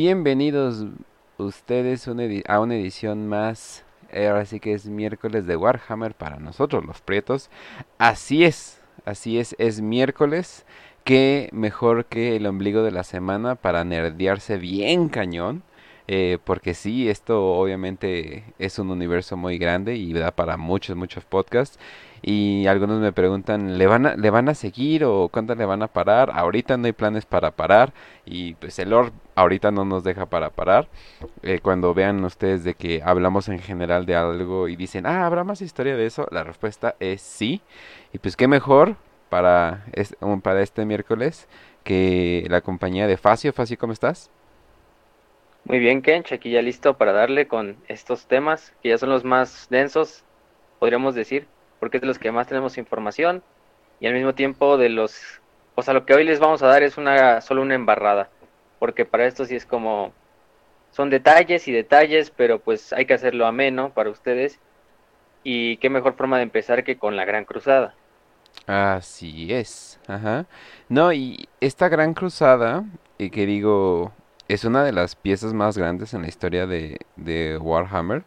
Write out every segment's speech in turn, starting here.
Bienvenidos ustedes a una edición más. Ahora sí que es miércoles de Warhammer para nosotros, los prietos. Así es, así es, es miércoles. Que mejor que el ombligo de la semana para nerdearse bien cañón. Eh, porque sí, esto obviamente es un universo muy grande y da para muchos, muchos podcasts. Y algunos me preguntan, ¿le van a, ¿le van a seguir o cuándo le van a parar? Ahorita no hay planes para parar y pues el Lord ahorita no nos deja para parar. Eh, cuando vean ustedes de que hablamos en general de algo y dicen, ah, ¿habrá más historia de eso? La respuesta es sí. Y pues qué mejor para, para este miércoles que la compañía de Facio. Facio, ¿cómo estás? Muy bien, Kench, aquí ya listo para darle con estos temas, que ya son los más densos, podríamos decir, porque es de los que más tenemos información, y al mismo tiempo de los, o sea, lo que hoy les vamos a dar es una, solo una embarrada, porque para esto sí es como, son detalles y detalles, pero pues hay que hacerlo ameno para ustedes, y qué mejor forma de empezar que con la Gran Cruzada. Así es, ajá. No, y esta Gran Cruzada, y que digo, es una de las piezas más grandes en la historia de, de Warhammer.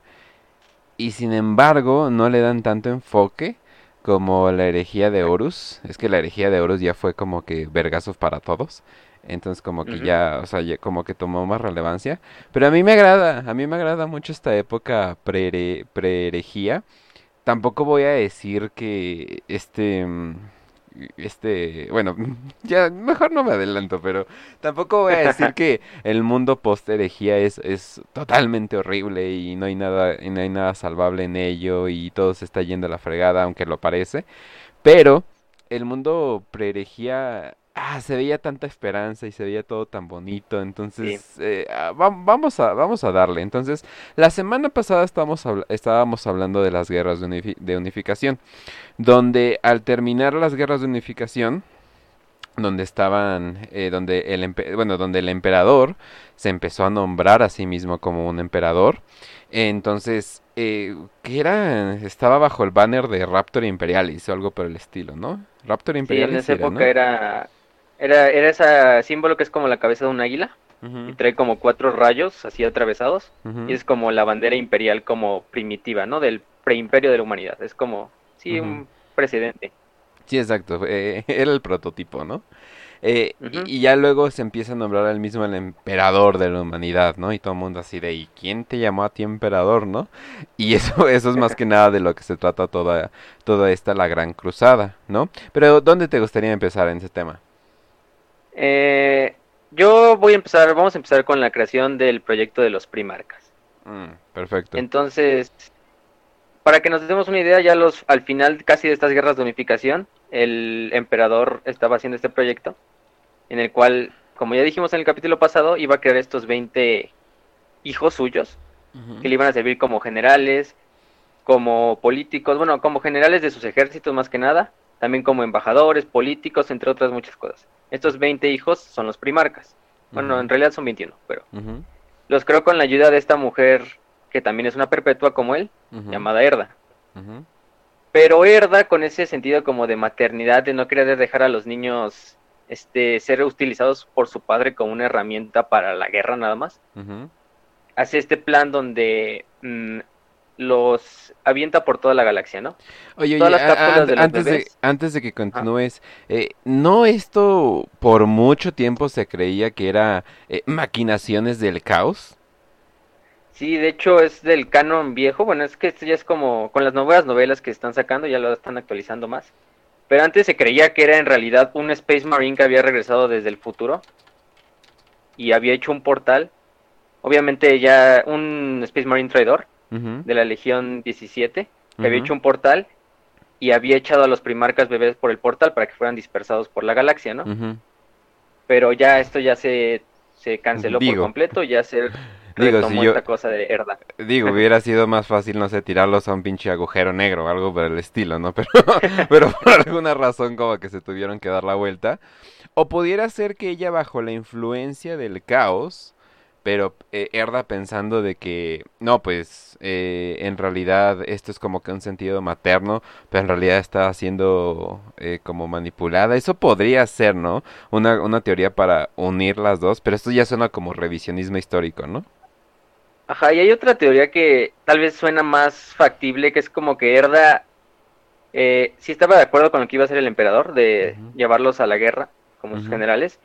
Y sin embargo, no le dan tanto enfoque como la herejía de Horus. Es que la herejía de Horus ya fue como que vergazos para todos. Entonces como que ya, o sea, como que tomó más relevancia. Pero a mí me agrada, a mí me agrada mucho esta época pre-herejía. Tampoco voy a decir que este... Este, bueno, ya mejor no me adelanto, pero tampoco voy a decir que el mundo post herejía es, es totalmente horrible y no hay nada, y no hay nada salvable en ello y todo se está yendo a la fregada, aunque lo parece. Pero el mundo pre herejía ah, se veía tanta esperanza y se veía todo tan bonito. Entonces, eh, ah, vamos, a, vamos a darle. Entonces, la semana pasada estábamos, estábamos hablando de las guerras de, unificación, donde al terminar las guerras de unificación, donde estaban, eh, donde el, bueno, donde el emperador se empezó a nombrar a sí mismo como un emperador. Entonces, eh, que era, estaba bajo el banner de Raptor Imperialis o algo por el estilo, ¿no? Raptor Imperialis. Sí, en esa época era era, era ese símbolo que es como la cabeza de un águila. Y trae como cuatro rayos así atravesados. Y es como la bandera imperial como primitiva, ¿no? Del preimperio de la humanidad. Es como, sí, un presidente. Sí, exacto. Eh, era el prototipo, ¿no? Eh, y, ya luego se empieza a nombrar al mismo el emperador de la humanidad, ¿no? Y todo el mundo así de, ¿y quién te llamó a ti emperador, no? Y eso, eso es más que nada de lo que se trata toda, toda esta, la gran cruzada, ¿no? Pero, ¿dónde te gustaría empezar en ese tema? Eh, yo voy a empezar, vamos a empezar con la creación del proyecto de los primarcas. Mm, perfecto. Entonces, para que nos demos una idea, ya los al final casi de estas guerras de unificación, el emperador estaba haciendo este proyecto, en el cual, como ya dijimos en el capítulo pasado, iba a crear estos 20 hijos suyos, que le iban a servir como generales, como políticos, bueno, como generales de sus ejércitos más que nada, también como embajadores, políticos, entre otras muchas cosas. Estos 20 hijos son los primarcas. Bueno, en realidad son 21, pero los creo con la ayuda de esta mujer que también es una perpetua como él, llamada Herda. Pero Herda con ese sentido como de maternidad, de no querer dejar a los niños este, ser utilizados por su padre como una herramienta para la guerra nada más, hace este plan donde mm, los avienta por toda la galaxia, ¿no? Oye, oye antes, de, antes de que continúes, eh, ¿no esto por mucho tiempo se creía que era eh, maquinaciones del caos? Sí, de hecho es del canon viejo, bueno, es que esto ya es como con las nuevas novelas que están sacando, ya lo están actualizando más. Pero antes se creía que era en realidad un Space Marine que había regresado desde el futuro y había hecho un portal. Obviamente ya un Space Marine traidor de la Legión 17, que había hecho un portal y había echado a los primarcas bebés por el portal para que fueran dispersados por la galaxia, ¿no? Pero ya esto ya se, se canceló por completo, ya se digo, si esta cosa de herda. Digo, hubiera sido más fácil, no sé, tirarlos a un pinche agujero negro o algo por el estilo, ¿no? Pero, pero por alguna razón como que se tuvieron que dar la vuelta. O pudiera ser que ella bajo la influencia del caos pero eh, Erda pensando de que, no, pues eh, en realidad esto es como que un sentido materno, pero en realidad está siendo eh, como manipulada. Eso podría ser, ¿no? Una, una teoría para unir las dos, pero esto ya suena como revisionismo histórico, ¿no? Ajá, y hay otra teoría que tal vez suena más factible, que es como que Erda eh, sí estaba de acuerdo con lo que iba a hacer el emperador, de llevarlos a la guerra como sus generales,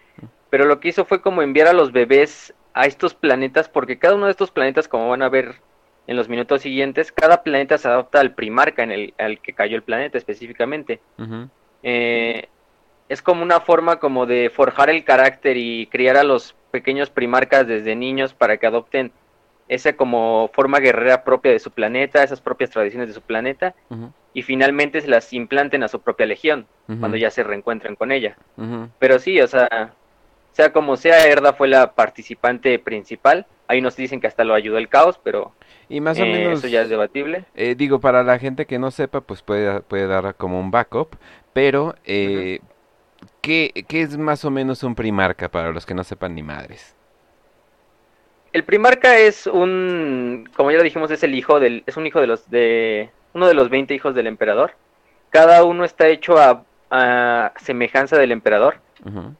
pero lo que hizo fue como enviar a los bebés a estos planetas, porque cada uno de estos planetas, como van a ver en los minutos siguientes, cada planeta se adapta al primarca en el al que cayó el planeta específicamente. Eh, es como una forma como de forjar el carácter y criar a los pequeños primarcas desde niños para que adopten esa como forma guerrera propia de su planeta, esas propias tradiciones de su planeta, y finalmente se las implanten a su propia legión, cuando ya se reencuentren con ella. Pero sí, o sea, sea como sea, Erda fue la participante principal. Ahí nos dicen que hasta lo ayudó el caos, pero y más o eh, menos, eso ya es debatible. Eh, digo, para la gente que no sepa, pues puede, puede dar como un backup, pero eh, ¿qué, ¿qué es más o menos un primarca para los que no sepan ni madres? El primarca es un, como ya lo dijimos, es el hijo del, es un hijo de los de uno de los 20 hijos del emperador. Cada uno está hecho a, semejanza del emperador.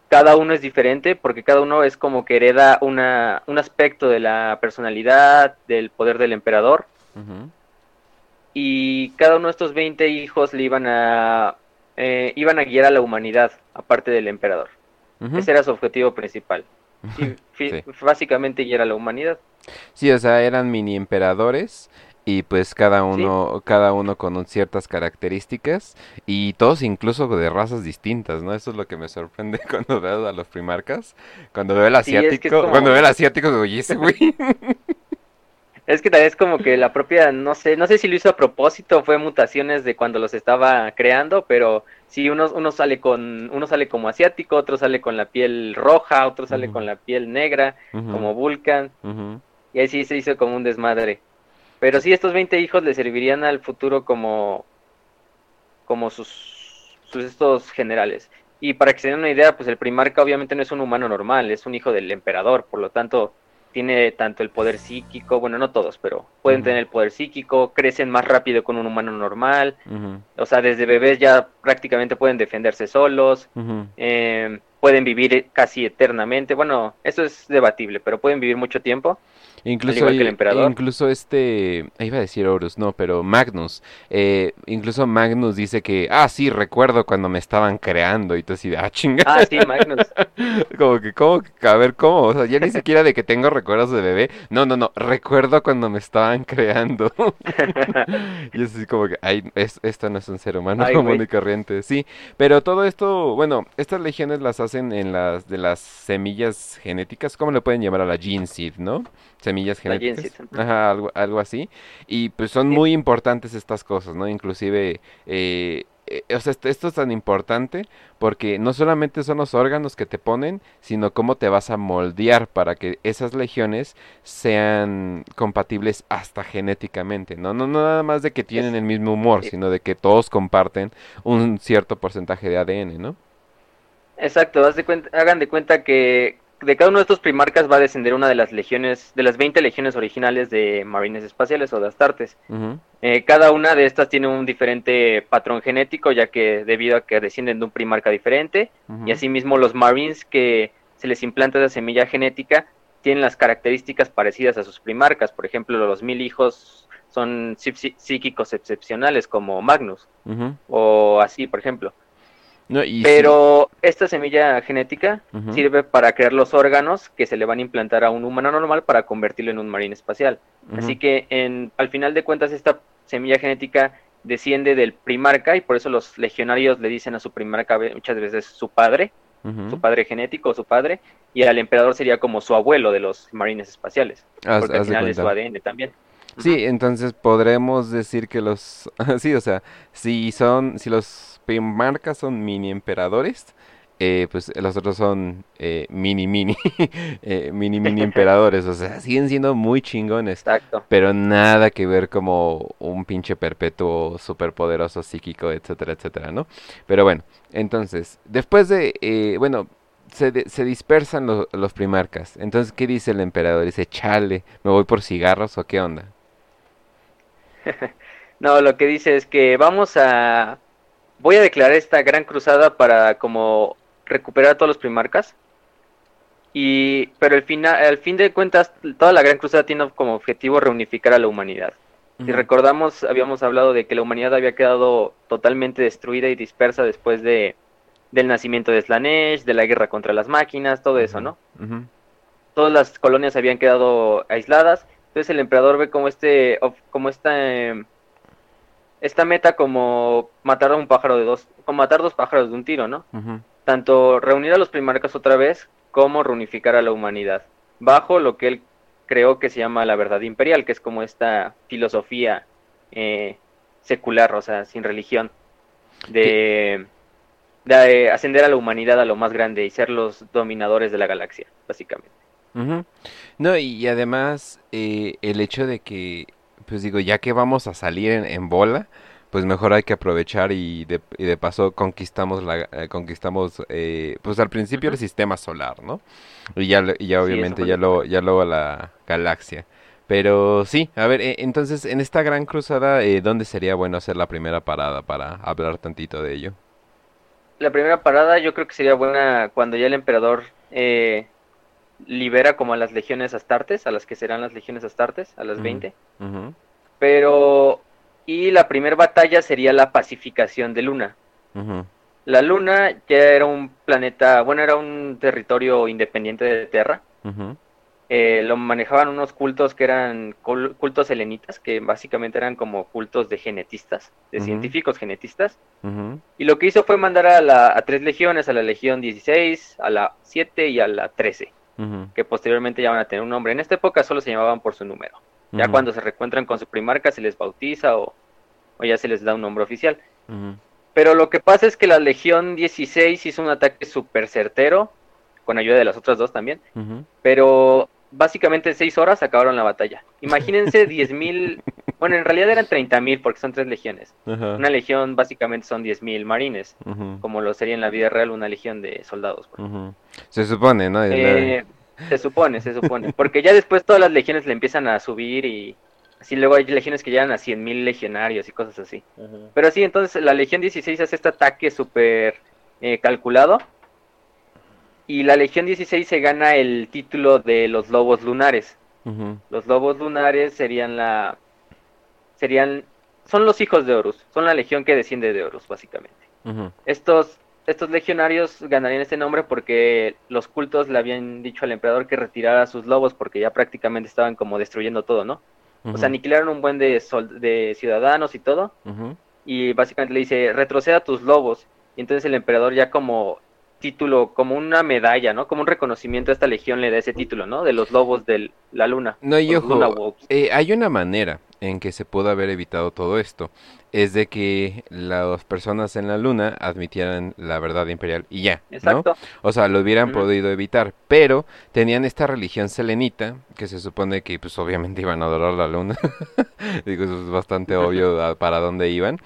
Cada uno es diferente porque cada uno es como que hereda una, un aspecto de la personalidad, del poder del emperador. Y cada uno de estos 20 hijos le iban a, eh, iban a guiar a la humanidad, aparte del emperador. Ese era su objetivo principal. Sí, básicamente ya era la humanidad. Sí, o sea, eran mini emperadores y pues cada uno cada uno con ciertas características y todos incluso de razas distintas, ¿no? Eso es lo que me sorprende cuando veo a los primarcas, cuando veo el asiático, cuando veo el asiático digo, "Oye, ese güey." Es que tal vez como que la propia, no sé, no sé si lo hizo a propósito, fue mutaciones de cuando los estaba creando, pero sí, uno, uno sale con, uno sale como asiático, otro sale con la piel roja, otro sale con la piel negra, como Vulcan, y ahí sí se hizo como un desmadre. Pero sí, estos 20 hijos le servirían al futuro como, como sus, sus estos generales. Y para que se den una idea, pues el primarca obviamente no es un humano normal, es un hijo del emperador, por lo tanto tiene tanto el poder psíquico, bueno, no todos, pero pueden tener el poder psíquico, crecen más rápido con un humano normal, o sea, desde bebés ya prácticamente pueden defenderse solos, eh, pueden vivir casi eternamente, bueno, eso es debatible, pero pueden vivir mucho tiempo. Incluso, incluso este, iba a decir Horus, no, pero Magnus, eh, incluso Magnus dice que, ah, sí, recuerdo cuando me estaban creando y todo así de, ah, chingada. Ah, sí, Magnus. como que, ¿cómo? A ver, ¿cómo? O sea, ya ni siquiera de que tengo recuerdos de bebé. No, no, no, recuerdo cuando me estaban creando. y es así como que, ay, esto no es un ser humano común y corriente. Sí, pero todo esto, bueno, estas legiones las hacen en las, de las semillas genéticas, ¿cómo le pueden llamar a la gene seed, no? semillas genéticas. Ajá, algo, algo así. Y pues son muy importantes estas cosas, ¿no? Inclusive, eh, eh, o sea, esto, es tan importante porque no solamente son los órganos que te ponen, sino cómo te vas a moldear para que esas legiones sean compatibles hasta genéticamente, ¿no? No, nada más de que tienen el mismo humor, sino de que todos comparten un cierto porcentaje de ADN, ¿no? Exacto, hagan de cuenta que de cada uno de estos primarcas va a descender una de las legiones, de las 20 legiones originales de marines espaciales o de Astartes. Eh, cada una de estas tiene un diferente patrón genético, ya que debido a que descienden de un primarca diferente, y asimismo los marines que se les implanta esa semilla genética tienen las características parecidas a sus primarcas. Por ejemplo, los mil hijos son psíquicos excepcionales como Magnus, o así, por ejemplo. Pero esta semilla genética sirve para crear los órganos que se le van a implantar a un humano normal para convertirlo en un marine espacial. Así que en, al final de cuentas esta semilla genética desciende del primarca y por eso los legionarios le dicen a su primarca muchas veces su padre, su padre genético su padre, y al emperador sería como su abuelo de los marines espaciales, porque al final es su ADN también. Sí, entonces podremos decir que los, sí, o sea, si son, si los primarcas son mini emperadores, eh, pues los otros son eh, mini mini eh, mini mini emperadores o sea siguen siendo muy chingones Exacto. pero nada que ver como un pinche perpetuo superpoderoso psíquico etcétera etcétera no pero bueno entonces después de bueno se, se dispersan los primarcas. Entonces, ¿qué dice el emperador? Dice, chale, ¿me voy por cigarros o qué onda? no, lo que dice es que vamos a... Voy a declarar esta gran cruzada para como recuperar a todos los primarcas. Y, pero al, final, al fin de cuentas, toda la gran cruzada tiene como objetivo reunificar a la humanidad. Si recordamos, habíamos hablado de que la humanidad había quedado totalmente destruida y dispersa después de del nacimiento de Slanesh, de la guerra contra las máquinas, todo eso, ¿no? Todas las colonias habían quedado aisladas, entonces el emperador ve como este, como esta, em, esta meta como matar a un pájaro de dos, como matar dos pájaros de un tiro, ¿no? Tanto reunir a los primarcas otra vez, como reunificar a la humanidad, bajo lo que él creó que se llama la verdad imperial, que es como esta filosofía eh, secular, o sea, sin religión, de de ascender a la humanidad a lo más grande y ser los dominadores de la galaxia, básicamente. No, y además eh, el hecho de que, pues digo, ya que vamos a salir en, bola, pues mejor hay que aprovechar y de, y de paso conquistamos la eh, conquistamos eh, pues al principio el sistema solar no y ya ya obviamente ya lo ya luego la galaxia. Pero sí a ver entonces en esta gran cruzada dónde sería bueno hacer la primera parada para hablar tantito de ello la primera parada yo creo que sería buena cuando ya el emperador eh, libera como a las legiones astartes, a las que serán las legiones astartes, a las 20. Pero, y la primera batalla sería la pacificación de Luna. La Luna ya era un planeta, bueno, era un territorio independiente de Tierra. Eh, lo manejaban unos cultos que eran cultos helenitas, que básicamente eran como cultos de genetistas, de científicos genetistas. Y lo que hizo fue mandar a, la, a tres legiones, a la Legión 16, a la 7 y a la 13, que posteriormente ya van a tener un nombre. En esta época solo se llamaban por su número. Ya cuando se reencuentran con su primarca se les bautiza o, o ya se les da un nombre oficial. Pero lo que pasa es que la Legión 16 hizo un ataque súper certero, con ayuda de las otras dos también, pero básicamente seis horas acabaron la batalla. Imagínense diez mil, bueno, en realidad eran treinta mil porque son tres legiones. Una legión básicamente son diez mil marines, como lo sería en la vida real una legión de soldados. Se supone, ¿no? Eh, se supone, se supone, porque ya después todas las legiones le empiezan a subir y así luego hay legiones que llegan a cien mil legionarios y cosas así. Pero sí, entonces la legión 16 hace este ataque súper eh, calculado y la Legión 16 se gana el título de los Lobos Lunares. Los Lobos Lunares serían la... serían... son los hijos de Horus, son la legión que desciende de Horus, básicamente. Estos, estos legionarios ganarían este nombre porque los cultos le habían dicho al emperador que retirara a sus lobos porque ya prácticamente estaban como destruyendo todo, ¿no? O sea, aniquilaron un buen de, de ciudadanos y todo. Y básicamente le dice, retroceda a tus lobos. Y entonces el emperador ya como título, como una medalla, ¿no? Como un reconocimiento a esta legión le da ese título, ¿no? De los lobos de la luna. No, y ojo, eh, hay una manera en que se pudo haber evitado todo esto. Es de que las personas en la luna admitieran la verdad imperial y ya, Exacto. ¿no? O sea, lo hubieran podido evitar, pero tenían esta religión selenita, que se supone que pues obviamente iban a adorar la luna. Digo, eso es bastante obvio para dónde iban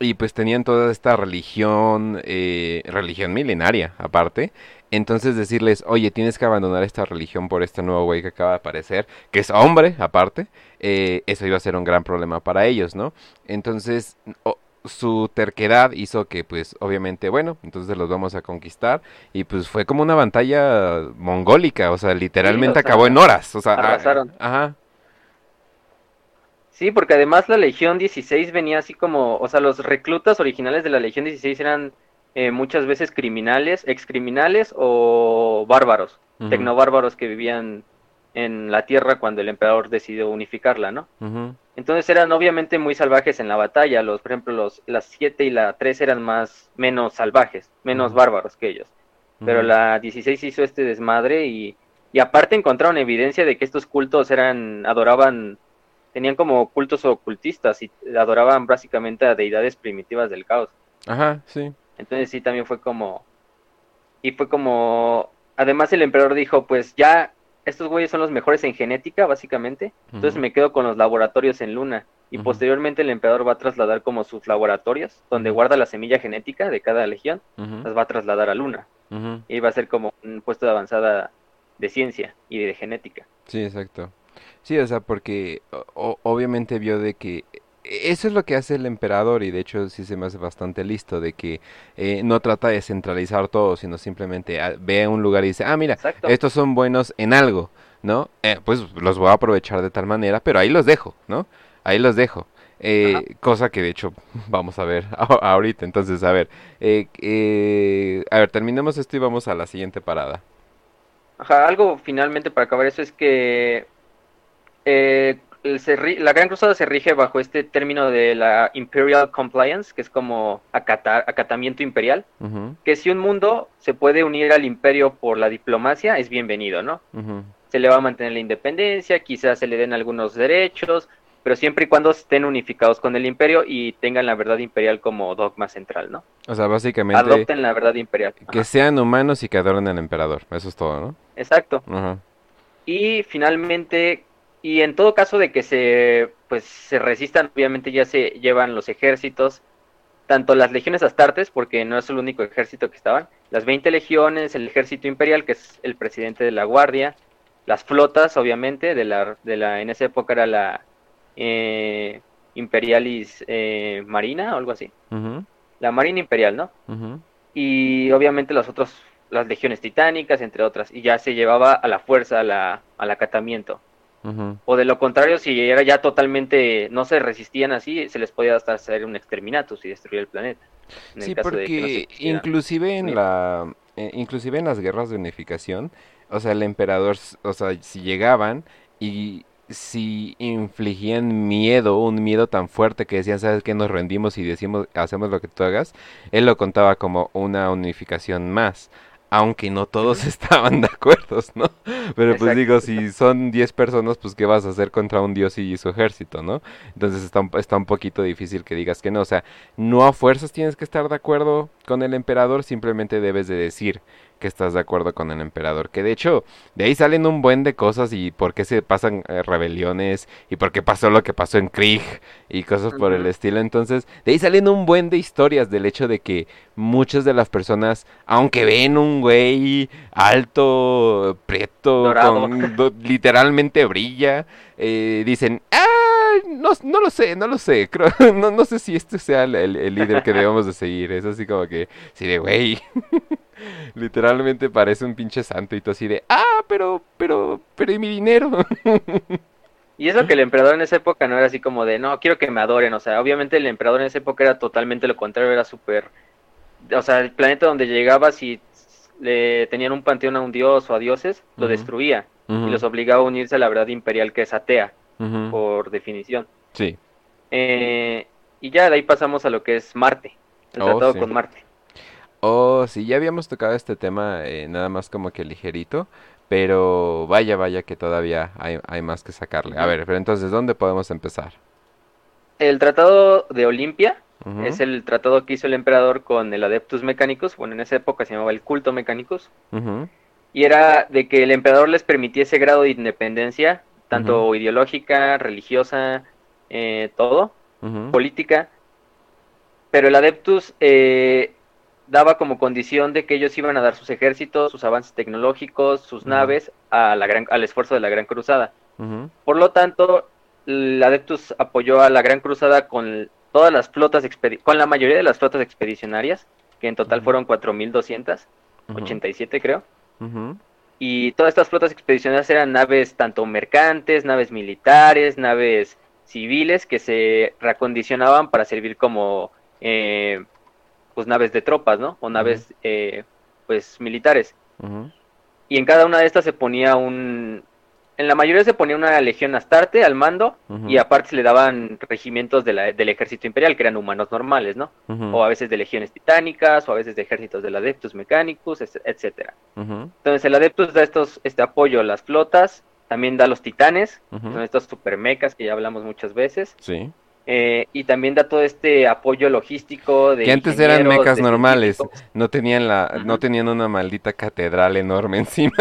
y pues tenían toda esta religión, eh, religión milenaria aparte. Entonces decirles, oye, tienes que abandonar esta religión por este nuevo güey que acaba de aparecer, que es hombre aparte, eh, eso iba a ser un gran problema para ellos, ¿no? Entonces, su terquedad hizo que, pues, obviamente, bueno, entonces los vamos a conquistar. Y pues fue como una batalla mongólica, o sea, literalmente acabó en horas. O sea, arrasaron. Ajá. Sí, porque además la Legión 16 venía así como, o sea, los reclutas originales de la Legión 16 eran eh, muchas veces criminales, excriminales o bárbaros, tecnobárbaros que vivían en la tierra cuando el emperador decidió unificarla, ¿no? Entonces eran obviamente muy salvajes en la batalla, los, por ejemplo, los, las 7 y la 3 eran más, menos salvajes, menos bárbaros que ellos. Pero la 16 hizo este desmadre y, y aparte encontraron evidencia de que estos cultos eran, adoraban tenían como cultos ocultistas y adoraban básicamente a deidades primitivas del caos. Ajá, sí. Entonces sí, también fue como... Y fue como... Además el emperador dijo, pues ya estos güeyes son los mejores en genética, básicamente. Entonces me quedo con los laboratorios en Luna. Y posteriormente el emperador va a trasladar como sus laboratorios, donde guarda la semilla genética de cada legión, las va a trasladar a Luna. Ujú. Iba a ser como un puesto de avanzada de ciencia y de genética. Sí, exacto. Sí, o sea, porque o- obviamente vio de que eso es lo que hace el emperador y de hecho sí se me hace bastante listo, de que eh, no trata de centralizar todo, sino simplemente ah, ve a un lugar y dice, ah, mira, Exacto. estos son buenos en algo, ¿no? Eh, pues los voy a aprovechar de tal manera, pero ahí los dejo, ¿no? Ahí los dejo. Eh, cosa que de hecho vamos a ver ahorita. Entonces, a ver, eh, eh, a ver, terminemos esto y vamos a la siguiente parada. Ajá, algo finalmente para acabar eso es que eh, se la Gran Cruzada se rige bajo este término de la Imperial Compliance, que es como acata- acatamiento imperial, que si un mundo se puede unir al imperio por la diplomacia, es bienvenido, ¿no? Se le va a mantener la independencia, quizás se le den algunos derechos, pero siempre y cuando estén unificados con el imperio y tengan la verdad imperial como dogma central, ¿no? O sea, básicamente Adopten la verdad imperial. que sean humanos y que adoren al emperador. Eso es todo, ¿no? Exacto. Y finalmente, y en todo caso de que se, pues, se resistan, obviamente ya se llevan los ejércitos, tanto las legiones astartes, porque no es el único ejército que estaban, las 20 legiones, el ejército imperial, que es el presidente de la guardia, las flotas, obviamente, de la, de la en esa época era la eh, Imperialis eh, Marina o algo así, la Marina Imperial, ¿no? y obviamente las otras, las legiones titánicas, entre otras, y ya se llevaba a la fuerza, a la, al acatamiento. O de lo contrario, si era ya totalmente, no se resistían así, se les podía hasta hacer un exterminatus y destruir el planeta. En el Sí, caso de que no se porque quisieran inclusive en la, eh, inclusive en las guerras de unificación, o sea, el emperador, o sea, si llegaban y si infligían miedo, un miedo tan fuerte que decían, ¿sabes qué? Nos rendimos y decimos, hacemos lo que tú hagas, él lo contaba como una unificación más. Aunque no todos estaban de acuerdo, ¿no? Pero pues Exacto. digo, si son 10 personas, pues ¿qué vas a hacer contra un dios y su ejército, ¿no? Entonces está un, está un poquito difícil que digas que no. O sea, no a fuerzas tienes que estar de acuerdo con el emperador, simplemente debes de decir que estás de acuerdo con el emperador. Que de hecho, de ahí salen un buen de cosas y por qué se pasan eh, rebeliones y por qué pasó lo que pasó en Krieg y cosas por el estilo. Entonces, de ahí salen un buen de historias del hecho de que muchas de las personas, aunque ven un güey alto, prieto, con, do- literalmente brilla, eh, dicen, ah, no, no lo sé, no lo sé, creo, no, no sé si este sea el, el- líder que debemos de seguir, es así como que, sí de güey, literalmente parece un pinche santo y tú así de, ah, pero, pero, pero ¿y mi dinero? Y eso que el emperador en esa época no era así como de, no, quiero que me adoren. O sea, obviamente el emperador en esa época era totalmente lo contrario, era súper... O sea, el planeta donde llegaba, si le tenían un panteón a un dios o a dioses, lo destruía y los obligaba a unirse a la verdad imperial que es atea, por definición. Sí. Eh, y ya de ahí pasamos a lo que es Marte, el Oh, tratado sí. con Marte. Oh, sí, ya habíamos tocado este tema eh, nada más como que ligerito, pero vaya, vaya que todavía hay, hay más que sacarle. A ver, pero entonces, ¿dónde podemos empezar? El tratado de Olimpia es el tratado que hizo el emperador con el Adeptus Mechanicus, bueno, en esa época se llamaba el culto Mechanicus, ujú, y era de que el emperador les permitiese grado de independencia, tanto ideológica, religiosa, eh, todo, política, pero el Adeptus eh, daba como condición de que ellos iban a dar sus ejércitos, sus avances tecnológicos, sus naves a la gran, al esfuerzo de la Gran Cruzada. Por lo tanto, el Adeptus apoyó a la Gran Cruzada con todas las flotas, con la mayoría de las flotas expedicionarias, que en total fueron 4.287 ujú, creo. Y todas estas flotas expedicionarias eran naves tanto mercantes, naves militares, naves civiles que se reacondicionaban para servir como eh, pues naves de tropas, ¿no? O naves eh, pues militares. Y en cada una de estas se ponía un... En la mayoría se ponía una legión astarte al mando y aparte se le daban regimientos de la- del ejército imperial que eran humanos normales, ¿no? O a veces de legiones titánicas o a veces de ejércitos del Adeptus Mechanicus, etc- etcétera. Entonces el Adeptus da estos, este apoyo a las flotas, también da los titanes, son estos super mechas que ya hablamos muchas veces, Sí. eh, y también da todo este apoyo logístico de Que antes eran mecas normales, no tenían la, no tenían una maldita catedral encima encima.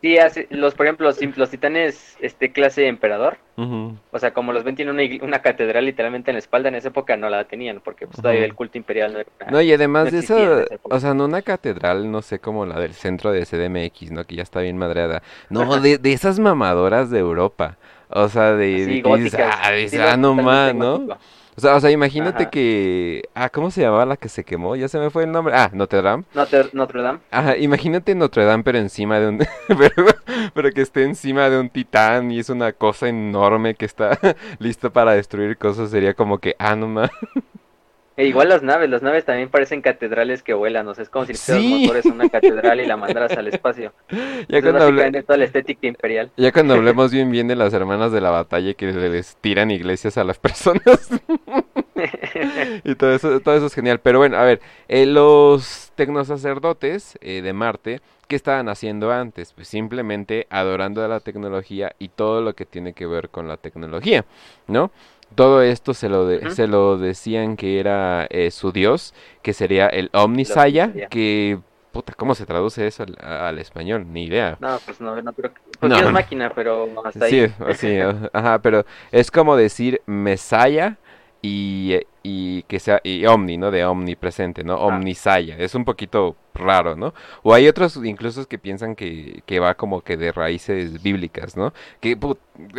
Sí, hace, los, por ejemplo, los, los titanes este clase emperador, o sea, como los ven tienen una, una, catedral literalmente en la espalda, en esa época no la tenían, porque pues, todavía el culto imperial no era... No, y además de eso, o sea, no una catedral, no sé, como la del centro de CDMX, ¿no? Que ya está bien madreada. No, de, de esas mamadoras de Europa. O sea, de, sí, ah, ah, no más, ¿no? O sea, o sea imagínate que... Ah, ¿cómo se llamaba la que se quemó? Ya se me fue el nombre. Ah, Notre Dame. Notre, Notre Dame. Ajá, imagínate Notre Dame pero encima de un... pero, que esté encima de un titán y es una cosa enorme que está listo para destruir cosas. Sería como que, ah, no más. E igual las naves, las naves también parecen catedrales que vuelan, o sea, es como si sí. los motores una catedral y la mandaras al espacio. Ya cuando hablemos toda la estética imperial. Ya cuando hablemos bien bien de las hermanas de la batalla que les tiran iglesias a las personas. y todo eso, todo eso es genial. Pero bueno, a ver, eh, los tecnosacerdotes eh, de Marte, ¿qué estaban haciendo antes? Pues simplemente adorando a la tecnología y todo lo que tiene que ver con la tecnología, ¿no? Todo esto se lo, se lo decían que era eh, su dios, que sería el Omnisaya, que... Puta, ¿cómo se traduce eso al, español? Ni idea. No, pues no, no creo que... Pues es máquina, pero hasta ahí. Sí, sí, ajá, pero es como decir Mesaya y, y que sea y omni, ¿no? De omnipresente, ¿no? Omnisaya. Es un poquito raro, ¿no? O hay otros incluso que piensan que, que va como que de raíces bíblicas, ¿no? Que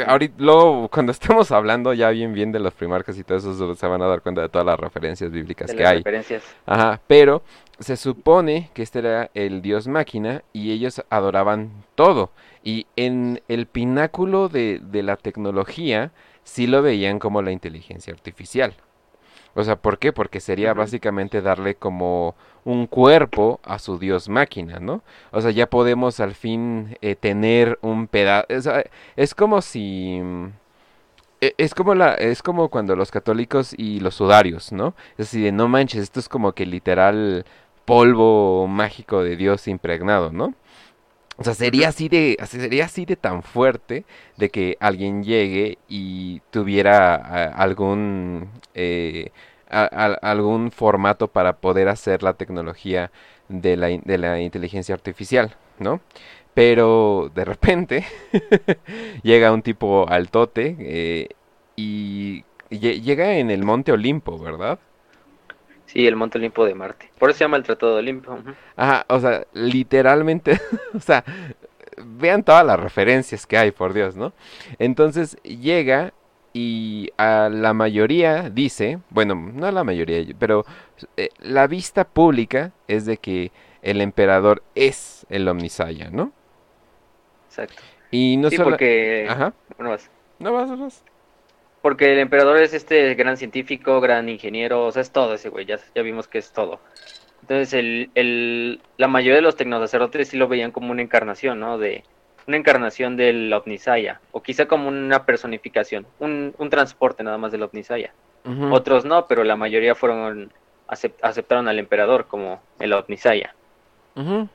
ahorita luego cuando estamos hablando ya bien bien de los primarcas y todo eso se van a dar cuenta de todas las referencias bíblicas que hay. Referencias. Ajá, pero se supone que este era el dios máquina y ellos adoraban todo. Y en el pináculo de, de la tecnología sí lo veían como la inteligencia artificial. O sea, ¿por qué? Porque sería básicamente darle como un cuerpo a su dios máquina, ¿no? O sea, ya podemos al fin eh, tener un pedazo... es como si... Mm, e, es como la, es como cuando los católicos y los sudarios, ¿no? Es así de no manches, esto es como que literal polvo mágico de Dios impregnado, ¿no? O sea, sería así de, sería así de tan fuerte de que alguien llegue y tuviera algún eh, algún formato para poder hacer la tecnología de la, de la inteligencia artificial, ¿no? Pero de repente llega un tipo altote eh, y llega en el Monte Olimpo, ¿verdad? Sí, el Monte Olimpo de Marte. Por eso se llama el Tratado de Olimpo. Ajá, o sea, literalmente, o sea, vean todas las referencias que hay, por Dios, ¿no? Entonces llega y a la mayoría dice, bueno, no a la mayoría, pero eh, la vista pública es de que el emperador es el Omnisaya, ¿no? Exacto. Y no sí, solo... porque... Ajá. No vas. No vas, no vas. Porque el emperador es este gran científico, gran ingeniero, o sea, es todo ese güey, ya, ya vimos que es todo. Entonces, el, el, la mayoría de los tecnosacerdotes sí lo veían como una encarnación, ¿no? De una encarnación del Omnisaya, o quizá como una personificación, un, un transporte nada más del Omnisaya. Otros no, pero la mayoría fueron aceptaron al emperador como el Omnisaya.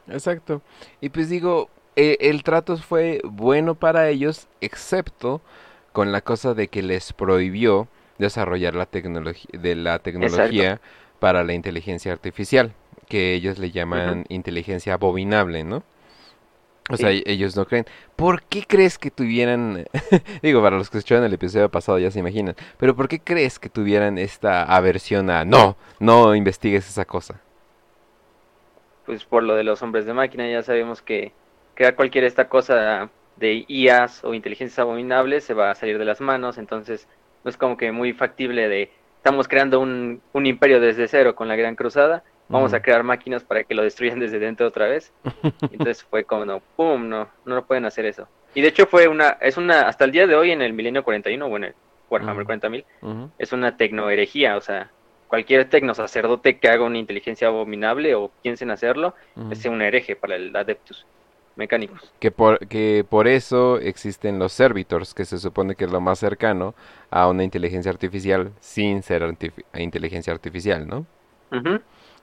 exacto. Y pues digo, e, el trato fue bueno para ellos, excepto con la cosa de que les prohibió desarrollar la tecnología de la tecnología para la inteligencia artificial, que ellos le llaman inteligencia abominable, ¿no? O sea, ellos no creen. ¿Por qué crees que tuvieran, digo, para los que escucharon el episodio pasado ya se imaginan, pero ¿por qué crees que tuvieran esta aversión a no, no investigues esa cosa? Pues por lo de los hombres de máquina, ya sabemos que crear cualquier esta cosa de IAs o inteligencias abominables se va a salir de las manos, entonces no es como que muy factible de estamos creando un, un imperio desde cero con la Gran Cruzada, vamos a crear máquinas para que lo destruyan desde dentro otra vez. entonces fue como, no, pum, no, no lo pueden hacer eso. Y de hecho fue una, es una, hasta el día de hoy en el milenio 41, bueno, el Warhammer 40.000, es una tecnoherejía, o sea, cualquier tecno sacerdote que haga una inteligencia abominable o piensen hacerlo, es un hereje para el Adeptus mecánicos. Que por, que por eso existen los servitors, que se supone que es lo más cercano a una inteligencia artificial sin ser inteligencia artificial, ¿no?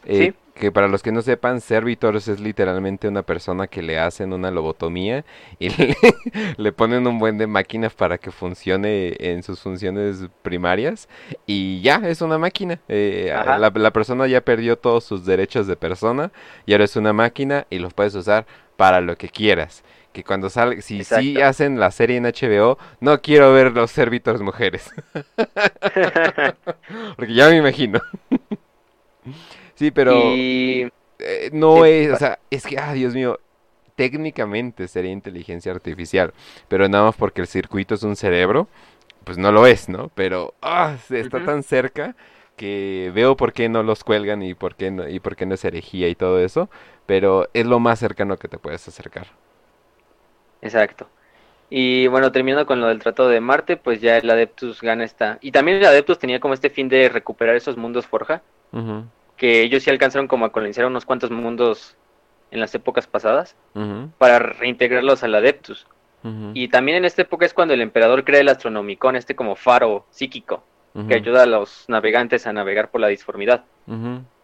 Eh, que para los que no sepan, Servitors es literalmente una persona que le hacen una lobotomía y le, ponen un buen de máquinas para que funcione en sus funciones primarias y ya, es una máquina. Eh, la, la, persona ya perdió todos sus derechos de persona y ahora es una máquina y los puedes usar para lo que quieras. que cuando sale, si sí hacen la serie en HBO, no quiero ver los servitors mujeres. Porque ya me imagino. Sí, pero eh, no es, o sea, es que, ah, Dios mío, técnicamente sería inteligencia artificial, pero nada más porque el circuito es un cerebro, pues no lo es, ¿no? Pero ah, está tan cerca que veo por qué no los cuelgan y por qué no, y por qué no es herejía y todo eso, pero es lo más cercano que te puedes acercar. Exacto. Y bueno, terminando con lo del Tratado de Marte, pues ya el Adeptus gana esta. Y también el Adeptus tenía como este fin de recuperar esos mundos Forja, que ellos sí alcanzaron como a colonizar unos cuantos mundos en las épocas pasadas, para reintegrarlos al Adeptus. Y también en esta época es cuando el emperador crea el Astronomicon, este como faro psíquico, que ayuda a los navegantes a navegar por la disformidad.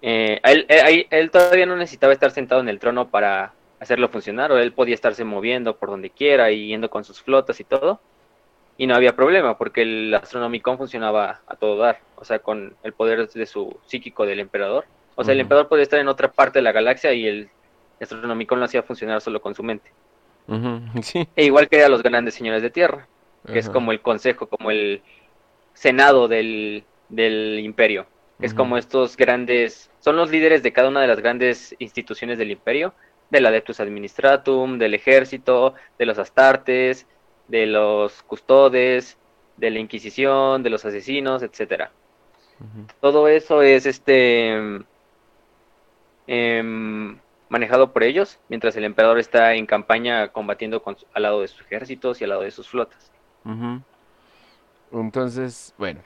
Eh, él, eh, él, todavía no necesitaba estar sentado en el trono para hacerlo funcionar, o él podía estarse moviendo por donde quiera y yendo con sus flotas y todo, y no había problema, porque el Astronomicon funcionaba a todo dar, o sea, con el poder de su psíquico del emperador. O sea, el emperador podía estar en otra parte de la galaxia y el Astronomicon lo hacía funcionar solo con su mente. E igual que a los grandes señores de tierra, que es como el consejo, como el senado del, del imperio, que es como estos grandes, son los líderes de cada una de las grandes instituciones del imperio, del Adeptus Administratum, del ejército, de los astartes, de los custodes, de la Inquisición, de los asesinos, etcétera. Todo eso es este em, manejado por ellos, mientras el emperador está en campaña combatiendo con, al lado de sus ejércitos y al lado de sus flotas. Entonces, bueno,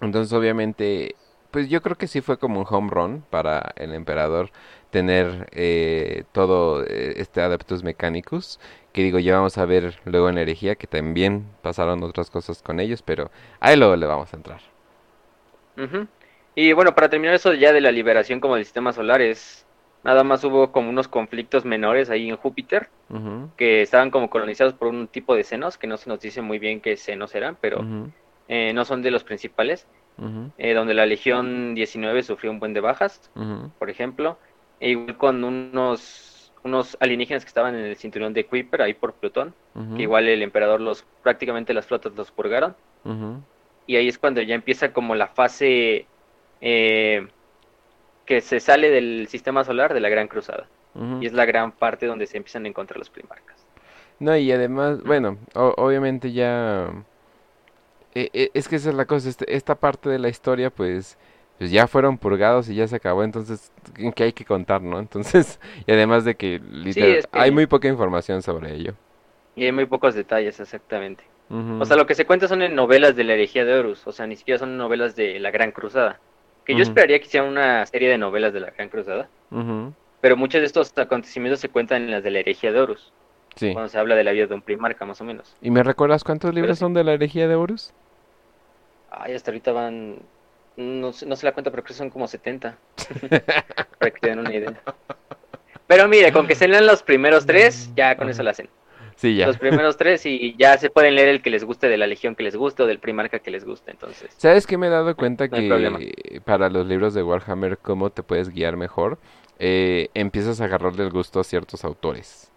entonces obviamente, pues yo creo que sí fue como un home run para el emperador tener eh, todo eh, este Adeptus Mechanicus, que digo, ya vamos a ver luego en herejía, que también pasaron otras cosas con ellos, pero ahí luego le vamos a entrar. Y bueno, para terminar eso ya de la liberación como del sistema solar, es nada más hubo como unos conflictos menores ahí en Júpiter, que estaban como colonizados por un tipo de senos, que no se nos dice muy bien qué senos eran, pero eh, no son de los principales, donde la Legión 19 sufrió un buen de bajas, por ejemplo, e igual con unos, unos alienígenas que estaban en el cinturón de Kuiper, ahí por Plutón, que igual el emperador los, prácticamente las flotas los purgaron. Y ahí es cuando ya empieza como la fase eh, que se sale del sistema solar de la Gran Cruzada. Y es la gran parte donde se empiezan a encontrar los primarcas. No, y además, bueno, obviamente ya... E, e, es que esa es la cosa, este, esta parte de la historia pues pues ya fueron purgados y ya se acabó, entonces, ¿en qué hay que contar, no? Entonces, y además de que, hay muy poca información sobre ello. Y hay muy pocos detalles, exactamente. O sea, lo que se cuenta son en novelas de la herejía de Horus, o sea, ni siquiera son novelas de la Gran Cruzada. Que yo esperaría que hicieran una serie de novelas de la Gran Cruzada. Pero muchos de estos acontecimientos se cuentan en las de la herejía de Horus. Sí. Cuando se habla de la vida de un primarca, más o menos. ¿Y me recuerdas cuántos libros son de la herejía de Horus? Ay, hasta ahorita van no, no se la cuenta, pero creo que son como 70. para que tengan una idea. Pero mire, con que se lean los primeros tres, ya con eso lo hacen. Sí, ya. Los primeros tres y ya se pueden leer el que les guste de la legión que les guste o del primarca que les guste, entonces. ¿Sabes qué me he dado cuenta que para los libros de Warhammer cómo te puedes guiar mejor? Eh, empiezas a agarrarle el gusto a ciertos autores.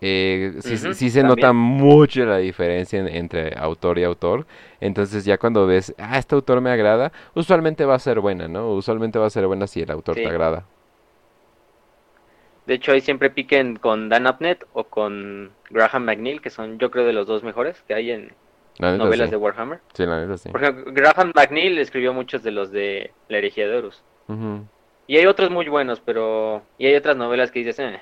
Eh, sí, se nota mucho la diferencia entre autor y autor. Entonces ya cuando ves, ah, este autor me agrada, usualmente va a ser buena, ¿no? Usualmente va a ser buena si el autor te agrada. De hecho, ahí siempre piquen con Dan Abnett o con Graham McNeil, que son yo creo de los dos mejores que hay en novelas de Warhammer. Sí, la neta sí. Por ejemplo, Graham McNeil escribió muchos de los de La herejía de Horus. Y hay otros muy buenos, pero... Y hay otras novelas que dices, eh,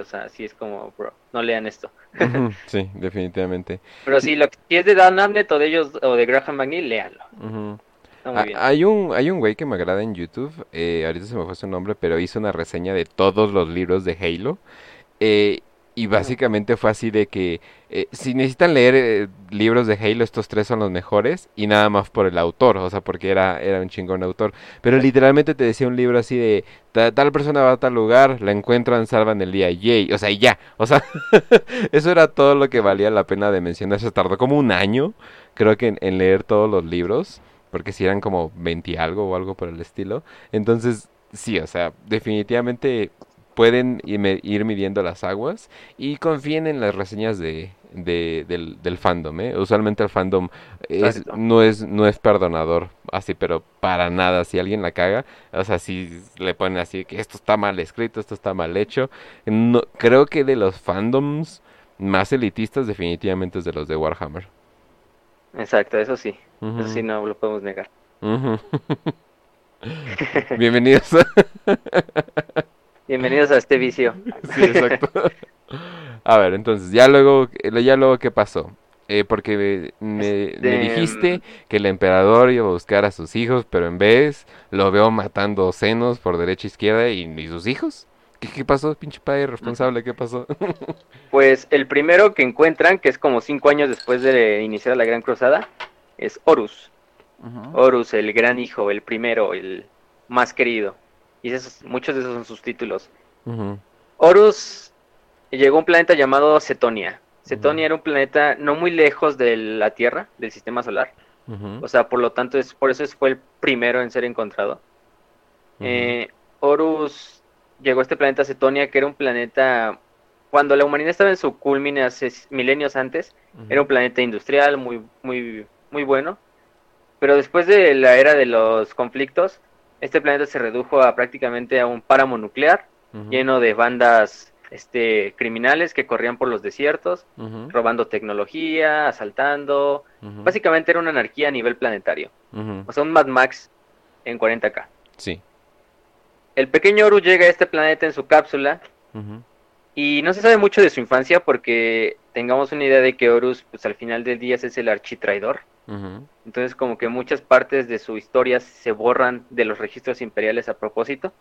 o sea, sí es como, bro, no lean esto. sí, definitivamente. Pero sí, lo que si es de Dan Abnett o de ellos, o de Graham McNeil, léanlo. Hay un, hay un güey que me agrada en YouTube, eh, ahorita se me fue su nombre, pero hizo una reseña de todos los libros de Halo. Eh, y básicamente fue así de que eh, si necesitan leer eh, libros de Halo, estos tres son los mejores y nada más por el autor, o sea, porque era, era un chingón autor. Pero literalmente te decía un libro así de tal persona va a tal lugar, la encuentran, salvan el día, yay, o sea, y ya, o sea, eso era todo lo que valía la pena de mencionar. Se tardó como un año, creo que en, leer todos los libros, porque si eran como 20 algo o algo por el estilo. Entonces, sí, o sea, definitivamente pueden ir midiendo las aguas y confíen en las reseñas de, del, del, fandom. ¿eh? Usualmente el fandom es, no, es, no es perdonador, así, pero para nada. Si alguien la caga, o sea, si le ponen así que esto está mal escrito, esto está mal hecho. No, creo que de los fandoms más elitistas, definitivamente es de los de Warhammer. Exacto, eso sí. Eso sí, no lo podemos negar. Bienvenidos. Bienvenidos a este vicio. sí, exacto. A ver, entonces, ya luego, ya luego, ¿qué pasó? Eh, porque me, este, dijiste que el emperador iba a buscar a sus hijos, pero en vez lo veo matando senos por derecha e izquierda y, sus hijos. ¿Qué, pasó, pinche padre responsable? ¿Qué pasó? pues el primero que encuentran, que es como cinco años después de iniciar la Gran Cruzada, es Horus. Horus, el gran hijo, el primero, el más querido. Y esos, muchos de esos son sus títulos. Horus llegó a un planeta llamado Cetonia. Cetonia era un planeta no muy lejos de la Tierra, del sistema solar. O sea, por lo tanto, es, por eso fue el primero en ser encontrado. Eh, Horus llegó a este planeta Cetonia, que era un planeta, cuando la humanidad estaba en su culmine hace milenios antes, era un planeta industrial muy, muy, muy bueno. Pero después de la era de los conflictos, este planeta se redujo a prácticamente a un páramo nuclear, lleno de bandas este, criminales que corrían por los desiertos, robando tecnología, asaltando. Básicamente era una anarquía a nivel planetario. O sea, un Mad Max en 40k. Sí. El pequeño Oru llega a este planeta en su cápsula. Y no se sabe mucho de su infancia porque tengamos una idea de que Horus, pues al final del día es el architraidor. Entonces como que muchas partes de su historia se borran de los registros imperiales a propósito.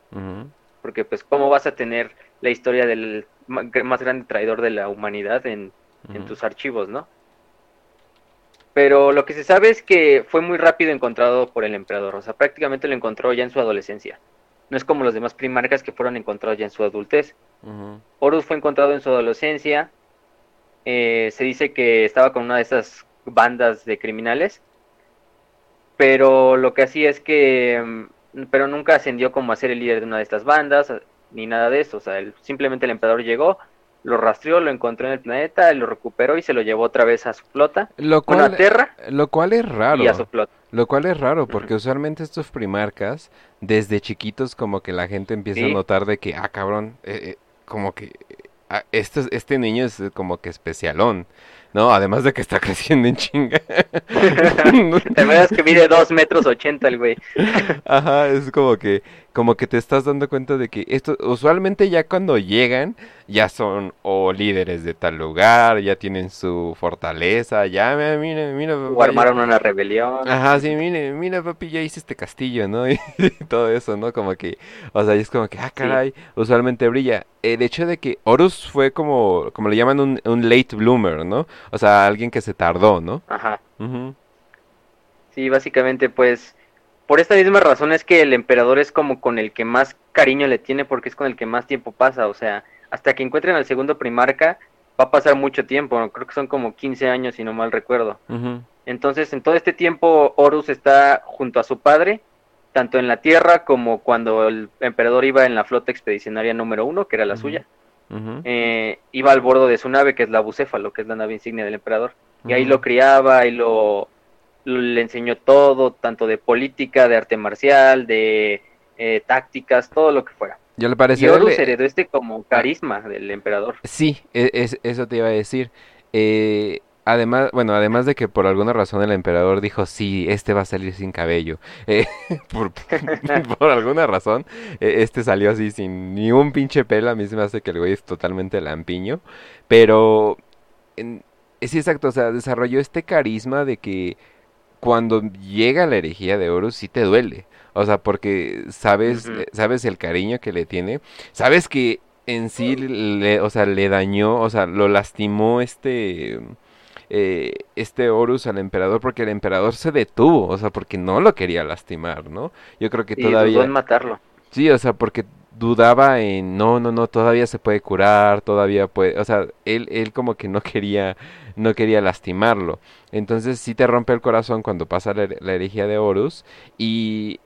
Porque pues cómo vas a tener la historia del más grande traidor de la humanidad en, tus archivos, ¿no? Pero lo que se sabe es que fue muy rápido encontrado por el emperador. O sea, prácticamente lo encontró ya en su adolescencia. No es como los demás primarcas que fueron encontrados ya en su adultez. Horus fue encontrado en su adolescencia. Eh, se dice que estaba con una de esas bandas de criminales. Pero lo que hacía es que. Mm, pero nunca ascendió como a ser el líder de una de estas bandas, ni nada de eso. O sea, simplemente el emperador llegó, lo rastreó, lo encontró en el planeta, lo recuperó y se lo llevó otra vez a su flota. Lo cual, a Terra. Lo cual es raro. Y a su flota. Lo cual es raro, porque usualmente estos primarcas, desde chiquitos, como que la gente empieza a notar de que, ah, cabrón, eh, eh, como que este, este niño es como que especialón. No, además de que está creciendo en chinga. La verdad es que mide 2 metros 80 el güey. Ajá, es como que, como que te estás dando cuenta de que esto, usualmente ya cuando llegan, ya son o líderes de tal lugar, ya tienen su fortaleza, ya, mira, mira. o armaron una rebelión. Ajá, sí, mira, mira, papi, ya hice este castillo, ¿no? Y todo eso, ¿no? Como que, o sea, es como que, ah, caray, usualmente brilla. El hecho de que Horus fue como, como le llaman un, un late bloomer, ¿no? O sea, alguien que se tardó, ¿no? Ajá. Sí, básicamente, pues, por esta misma razón es que el emperador es como con el que más cariño le tiene porque es con el que más tiempo pasa, o sea, hasta que encuentren al segundo primarca va a pasar mucho tiempo, creo que son como 15 años si no mal recuerdo. Entonces, en todo este tiempo Horus está junto a su padre, tanto en la tierra como cuando el emperador iba en la flota expedicionaria número uno, que era la suya. Eh, iba al bordo de su nave, que es la Bucéfalo, que es la nave insignia del emperador. Y ahí lo criaba, y lo, le enseñó todo, tanto de política, de arte marcial, de eh, tácticas, todo lo que fuera. Yo le parece. Y Horus heredó este como carisma del emperador. Sí, e, es, eso te iba a decir. Eh, Además, bueno, además de que por alguna razón el emperador dijo, sí, este va a salir sin cabello. Eh, por, alguna razón, eh, este salió así sin ni un pinche pelo. A mí se me hace que el güey es totalmente lampiño. Pero, en, sí, exacto, o sea, desarrolló este carisma de que cuando llega la herejía de Horus sí te duele. O sea, porque sabes, eh, sabes el cariño que le tiene. Sabes que en sí, le, o sea, le dañó, o sea, lo lastimó este eh, este Horus al emperador porque el emperador se detuvo, o sea, porque no lo quería lastimar, ¿no? Yo creo que todavía... Dudó en matarlo. Sí, o sea, porque dudaba en, no, no, no, todavía se puede curar, todavía puede, o sea, él, él como que no quería, no quería lastimarlo. Entonces sí te rompe el corazón cuando pasa la, herejía de Horus y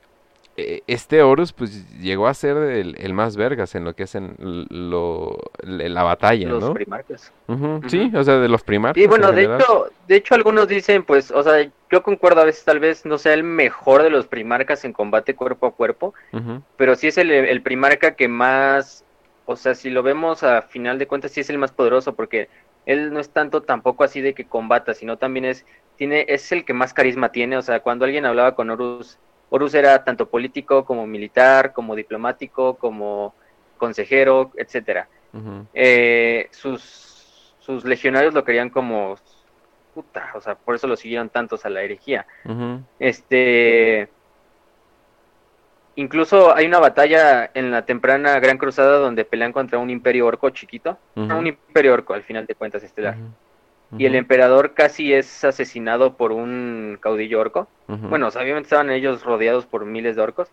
este Horus pues llegó a ser el, más vergas en lo que es en lo, la batalla, los ¿no? primarcas. Sí, o sea, de los primarcas. Y bueno, de hecho, de hecho algunos dicen, pues, o sea, yo concuerdo a veces tal vez no sea el mejor de los primarcas en combate cuerpo a cuerpo, pero sí es el, el primarca que más, o sea, si lo vemos a final de cuentas, sí es el más poderoso porque él no es tanto tampoco así de que combata, sino también es tiene es el que más carisma tiene, o sea, cuando alguien hablaba con Horus Horus era tanto político como militar, como diplomático, como consejero, etcétera. Eh, sus, sus legionarios lo querían como puta, o sea, por eso lo siguieron tantos a la herejía. Este incluso hay una batalla en la temprana Gran Cruzada donde pelean contra un imperio orco chiquito, un imperio orco al final de cuentas estelar y el emperador casi es asesinado por un caudillo orco. Bueno, obviamente estaban ellos rodeados por miles de orcos,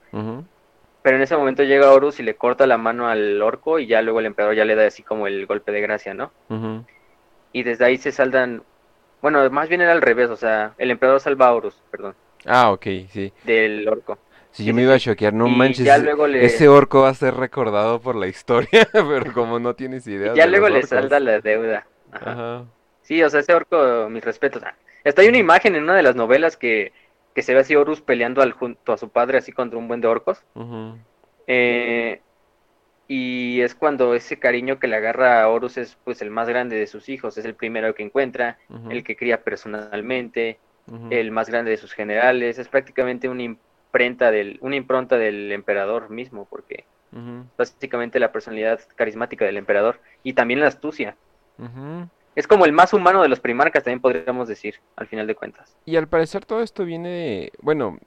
pero en ese momento llega Horus y le corta la mano al orco y ya luego el emperador ya le da así como el golpe de gracia, ¿no? Y desde ahí se saldan, bueno, más bien era al revés, o sea, el emperador salva a Horus, perdón. Ah, ok, sí. Del orco. Sí, yo me iba a choquear, no manches. Ese orco va a ser recordado por la historia, pero como no tienes idea. ya luego le salda la deuda. Ajá. Sí, o sea, ese orco, mis respetos. Ah, está hay una imagen en una de las novelas que, se ve así Horus peleando al, junto a su padre así contra un buen de orcos. eh, y es cuando ese cariño que le agarra a Horus es pues el más grande de sus hijos, es el primero que encuentra, el que cría personalmente, el más grande de sus generales, es prácticamente una imprenta del, una impronta del emperador mismo, porque básicamente la personalidad carismática del emperador y también la astucia. Es como el más humano de los primarcas, también podríamos decir, al final de cuentas. Y al parecer todo esto viene, bueno,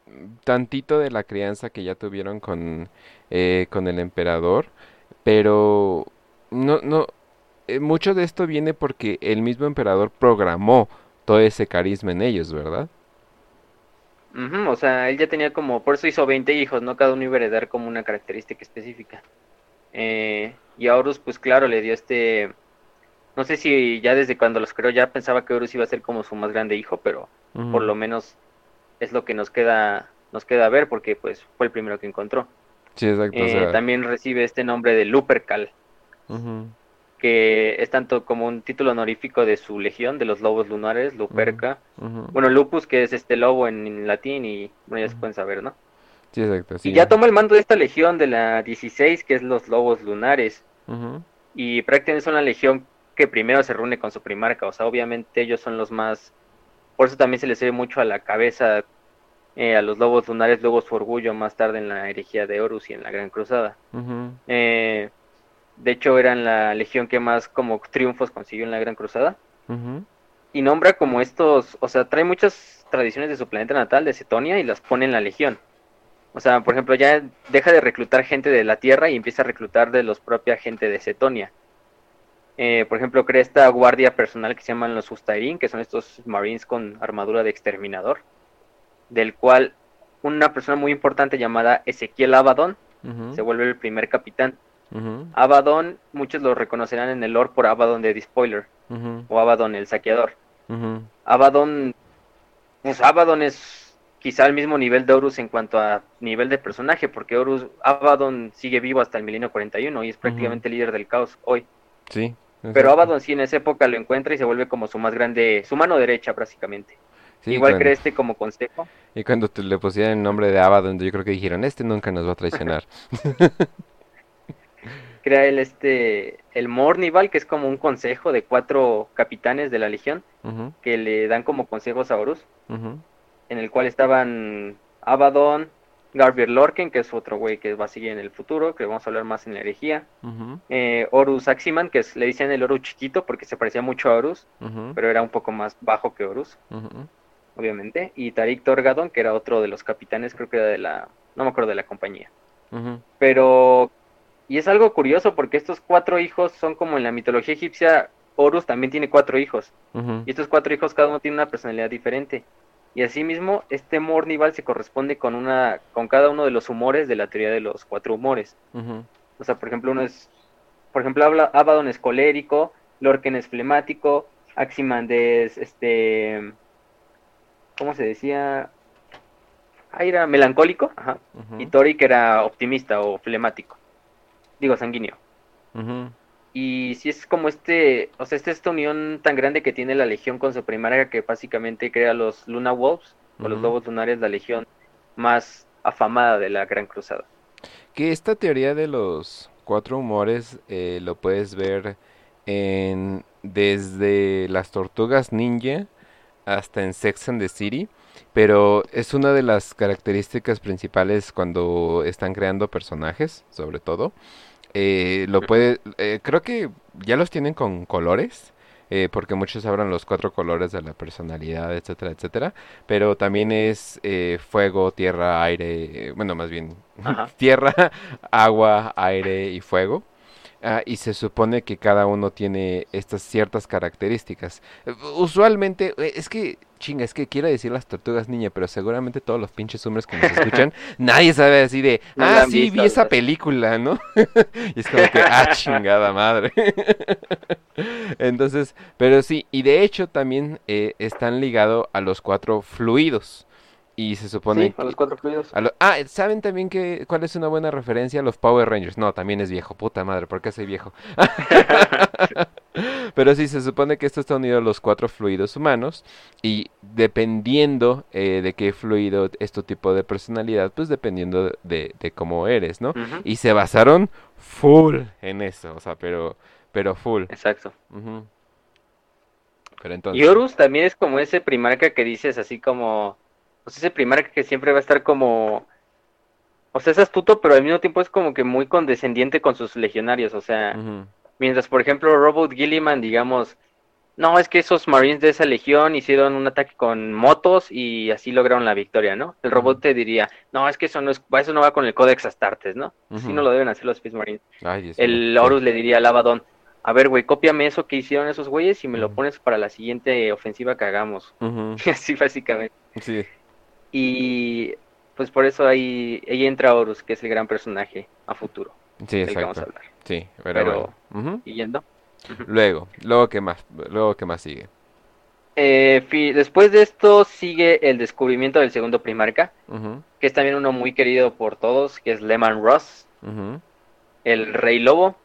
tantito de la crianza que ya tuvieron con, eh, con el emperador, pero no, no, eh, mucho de esto viene porque el mismo emperador programó todo ese carisma en ellos, ¿verdad? o sea, él ya tenía como, por eso hizo 20 hijos, ¿no? Cada uno iba a heredar como una característica específica. Eh, y a Horus, pues claro, le dio este no sé si ya desde cuando los creó ya pensaba que Horus iba a ser como su más grande hijo, pero por lo menos es lo que nos queda nos queda ver porque pues fue el primero que encontró. Sí, exacto. Eh, también recibe este nombre de Lupercal, que es tanto como un título honorífico de su legión de los lobos lunares, Luperca. Bueno, Lupus, que es este lobo en, latín y bueno, ya se pueden saber, ¿no? Sí, exacto. Y ya toma el mando de esta legión de la 16, que es los lobos lunares. Y prácticamente es una legión que primero se reúne con su primarca, o sea, obviamente ellos son los más, por eso también se les ve mucho a la cabeza eh, a los lobos lunares, luego su orgullo más tarde en la herejía de Horus y en la Gran Cruzada. Eh, de hecho, eran la legión que más como triunfos consiguió en la Gran Cruzada. Y nombra como estos, o sea, trae muchas tradiciones de su planeta natal, de Cetonia, y las pone en la legión. O sea, por ejemplo, ya deja de reclutar gente de la Tierra y empieza a reclutar de los propia gente de Cetonia. Eh, por ejemplo, crea esta guardia personal que se llaman los Ustairin, que son estos marines con armadura de exterminador, del cual una persona muy importante llamada Ezequiel Abaddon se vuelve el primer capitán. Abaddon, muchos lo reconocerán en el lore por Abaddon de The Spoiler, o Abaddon el saqueador. Abaddon, pues Abaddon es quizá al mismo nivel de Horus en cuanto a nivel de personaje, porque Horus, Abaddon sigue vivo hasta el milenio 41 y es prácticamente líder del caos hoy. Sí. Pero Abaddon sí en esa época lo encuentra y se vuelve como su más grande, su mano derecha básicamente. Igual cree este como consejo. Y cuando te le pusieron el nombre de Abaddon, yo creo que dijeron, este nunca nos va a traicionar. Crea él este, el Mornival, que es como un consejo de cuatro capitanes de la legión, que le dan como consejos a Horus, en el cual estaban Abaddon, Garbier Lorken, que es otro güey que va a seguir en el futuro, que vamos a hablar más en la herejía. Eh, Horus Aximan, que le decían el Horus chiquito porque se parecía mucho a Horus, pero era un poco más bajo que Horus, obviamente. Y Tarik Torgadon, que era otro de los capitanes, creo que era de la, no me acuerdo de la compañía. Pero, y es algo curioso porque estos cuatro hijos son como en la mitología egipcia, Horus también tiene cuatro hijos. Y estos cuatro hijos cada uno tiene una personalidad diferente. Y asimismo, este Mornival se corresponde con una, con cada uno de los humores de la teoría de los cuatro humores. O sea, por ejemplo, uno es, por ejemplo, Abaddon es colérico, Lorken es flemático, Aximand es, este, ¿cómo se decía? ah, era melancólico, ajá, y Tori que era optimista o flemático. Digo, sanguíneo. ujú, Y si es como este, o sea, esta esta unión tan grande que tiene la Legión con su primaria que básicamente crea los Luna Wolves, o los lobos lunares, la Legión más afamada de la Gran Cruzada. Que esta teoría de los cuatro humores eh, lo puedes ver en desde las tortugas ninja hasta en Sex and the City, pero es una de las características principales cuando están creando personajes, sobre todo. Eh, lo puede, eh, creo que ya los tienen con colores, eh, porque muchos hablan los cuatro colores de la personalidad, etcétera, etcétera. Pero también es eh, fuego, tierra, aire, bueno, más bien tierra, agua, aire y fuego. Ah, y se supone que cada uno tiene estas ciertas características. Eh, Usualmente, eh, es que, chinga, es que quiero decir las tortugas niña, pero seguramente todos los pinches hombres que nos escuchan, nadie sabe así de, ah, sí, visto, vi esa película, ¿no? Y es como que, ah, chingada madre. Entonces, pero sí, y de hecho también eh, están ligados a los cuatro fluidos. Y se supone Sí, a los cuatro fluidos. lo- ah, ¿saben también que cuál es una buena referencia? Los Power Rangers. No, también es viejo, puta madre, ¿por qué soy viejo? Pero sí, se supone que esto está unido a los cuatro fluidos humanos y dependiendo eh, de qué fluido es tu tipo de personalidad, pues dependiendo de, de cómo eres, ¿no? Y se basaron full en eso, o sea, pero, pero full. Exacto. Pero Y. Horus también es como ese primarca que dices así como, pues ese primarca que siempre va a estar como, o sea, es astuto, pero al mismo tiempo es como que muy condescendiente con sus legionarios, o sea, mientras por ejemplo Robot Gilliman, digamos, no, es que esos Marines de esa legión hicieron un ataque con motos y así lograron la victoria, ¿no? El robot te diría, no, es que eso no es, eso no va con el Codex Astartes, ¿no? Así Ujú. no lo deben hacer los Space Marines. Ay, El sí. Horus le diría al Abaddon, a ver, güey, cópiame eso que hicieron esos güeyes y me lo pones para la siguiente ofensiva que hagamos. Así básicamente. Sí. Y pues por eso ahí, ahí entra Horus, que es el gran personaje a futuro Sí, del que vamos a exacto. hablar. Sí, pero, Pero- bueno. Yendo. Luego, luego qué más, luego qué más sigue. Eh, después de esto sigue el descubrimiento del segundo primarca, que es también uno muy querido por todos, que es Lehman Ross, el Rey Lobo.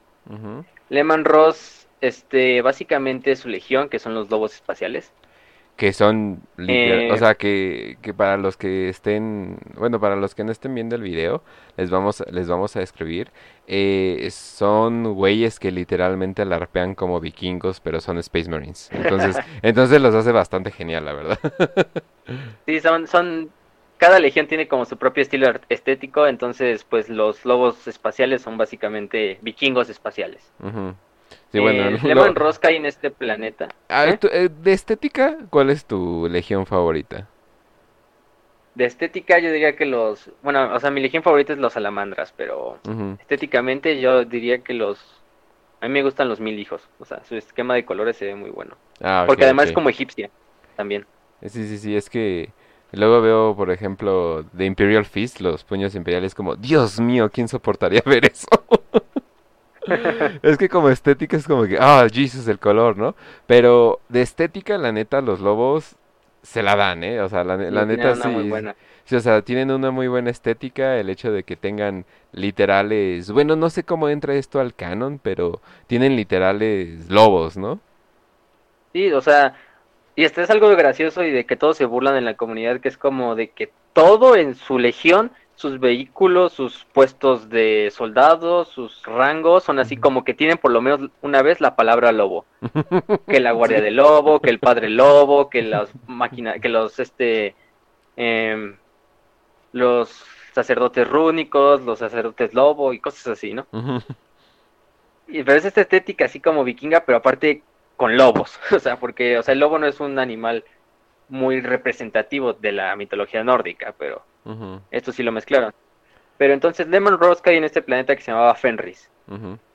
Lehman Ross, este, básicamente su legión, que son los lobos espaciales. Que son literal- Eh, o sea que, que para los que estén, bueno, para los que no estén viendo el video, les vamos, les vamos a describir. eh, son güeyes que literalmente alarpean como vikingos, pero son Space Marines. Entonces, entonces los hace bastante genial, la verdad. Sí, son, son, cada legión tiene como su propio estilo estético, entonces pues los lobos espaciales son básicamente vikingos espaciales. Ujú. Sí, bueno, Eh, en este planeta. Ah, ¿Eh? eh, de estética, ¿cuál es tu legión favorita? De estética yo diría que los, bueno, o sea, mi legión favorita es los salamandras, pero estéticamente yo diría que los, a mí me gustan los mil hijos, o sea, su esquema de colores se ve muy bueno. Ah, Porque además es como egipcia también. Sí, sí, sí, es que luego veo, por ejemplo, de Imperial Fist, los puños imperiales, como, Dios mío, ¿quién soportaría ver eso? Es que como estética es como que, ah, Jesus, el color, ¿no? Pero de estética, la neta, los lobos se la dan, ¿eh? O sea, la, la neta sí, muy buena. sí, o sea, tienen una muy buena estética, el hecho de que tengan literales, bueno, no sé cómo entra esto al canon, pero tienen literales lobos, ¿no? Sí, o sea, y esto es algo gracioso y de que todos se burlan en la comunidad, que es como de que todo en su legión, sus vehículos, sus puestos de soldados, sus rangos, son así como que tienen por lo menos una vez la palabra lobo. Que la guardia del lobo, que el padre lobo, que los máquina, que los este em, los sacerdotes rúnicos, los sacerdotes lobo y cosas así, ¿no? Y pero es esta estética así como vikinga, pero aparte con lobos. O sea, porque, o sea, el lobo no es un animal muy representativo de la mitología nórdica, pero Esto sí lo mezclaron. Pero entonces Lemon Rose cae en este planeta que se llamaba Fenris.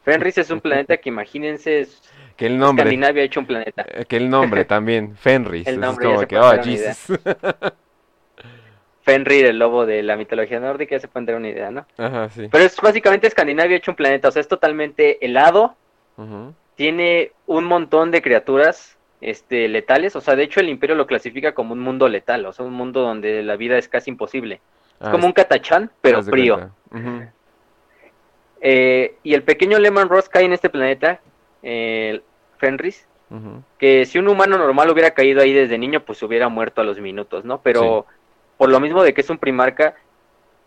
Fenris es un planeta que imagínense, es Que el nombre, Escandinavia ha hecho un planeta. eh, que el nombre también, Fenris. El es nombre, ya como que, oh. Jesus. Fenrir, el lobo de la mitología nórdica, ya se pueden dar una idea, ¿no? Ajá, sí. Pero es básicamente Escandinavia ha hecho un planeta, o sea, es totalmente helado, tiene un montón de criaturas este, letales. O sea, de hecho, el Imperio lo clasifica como un mundo letal, o sea, un mundo donde la vida es casi imposible. Es como un catachán, pero frío. Eh, y el pequeño Lemon Ross cae en este planeta, eh, Fenris, que si un humano normal hubiera caído ahí desde niño, pues hubiera muerto a los minutos, ¿no? Pero por lo mismo de que es un primarca,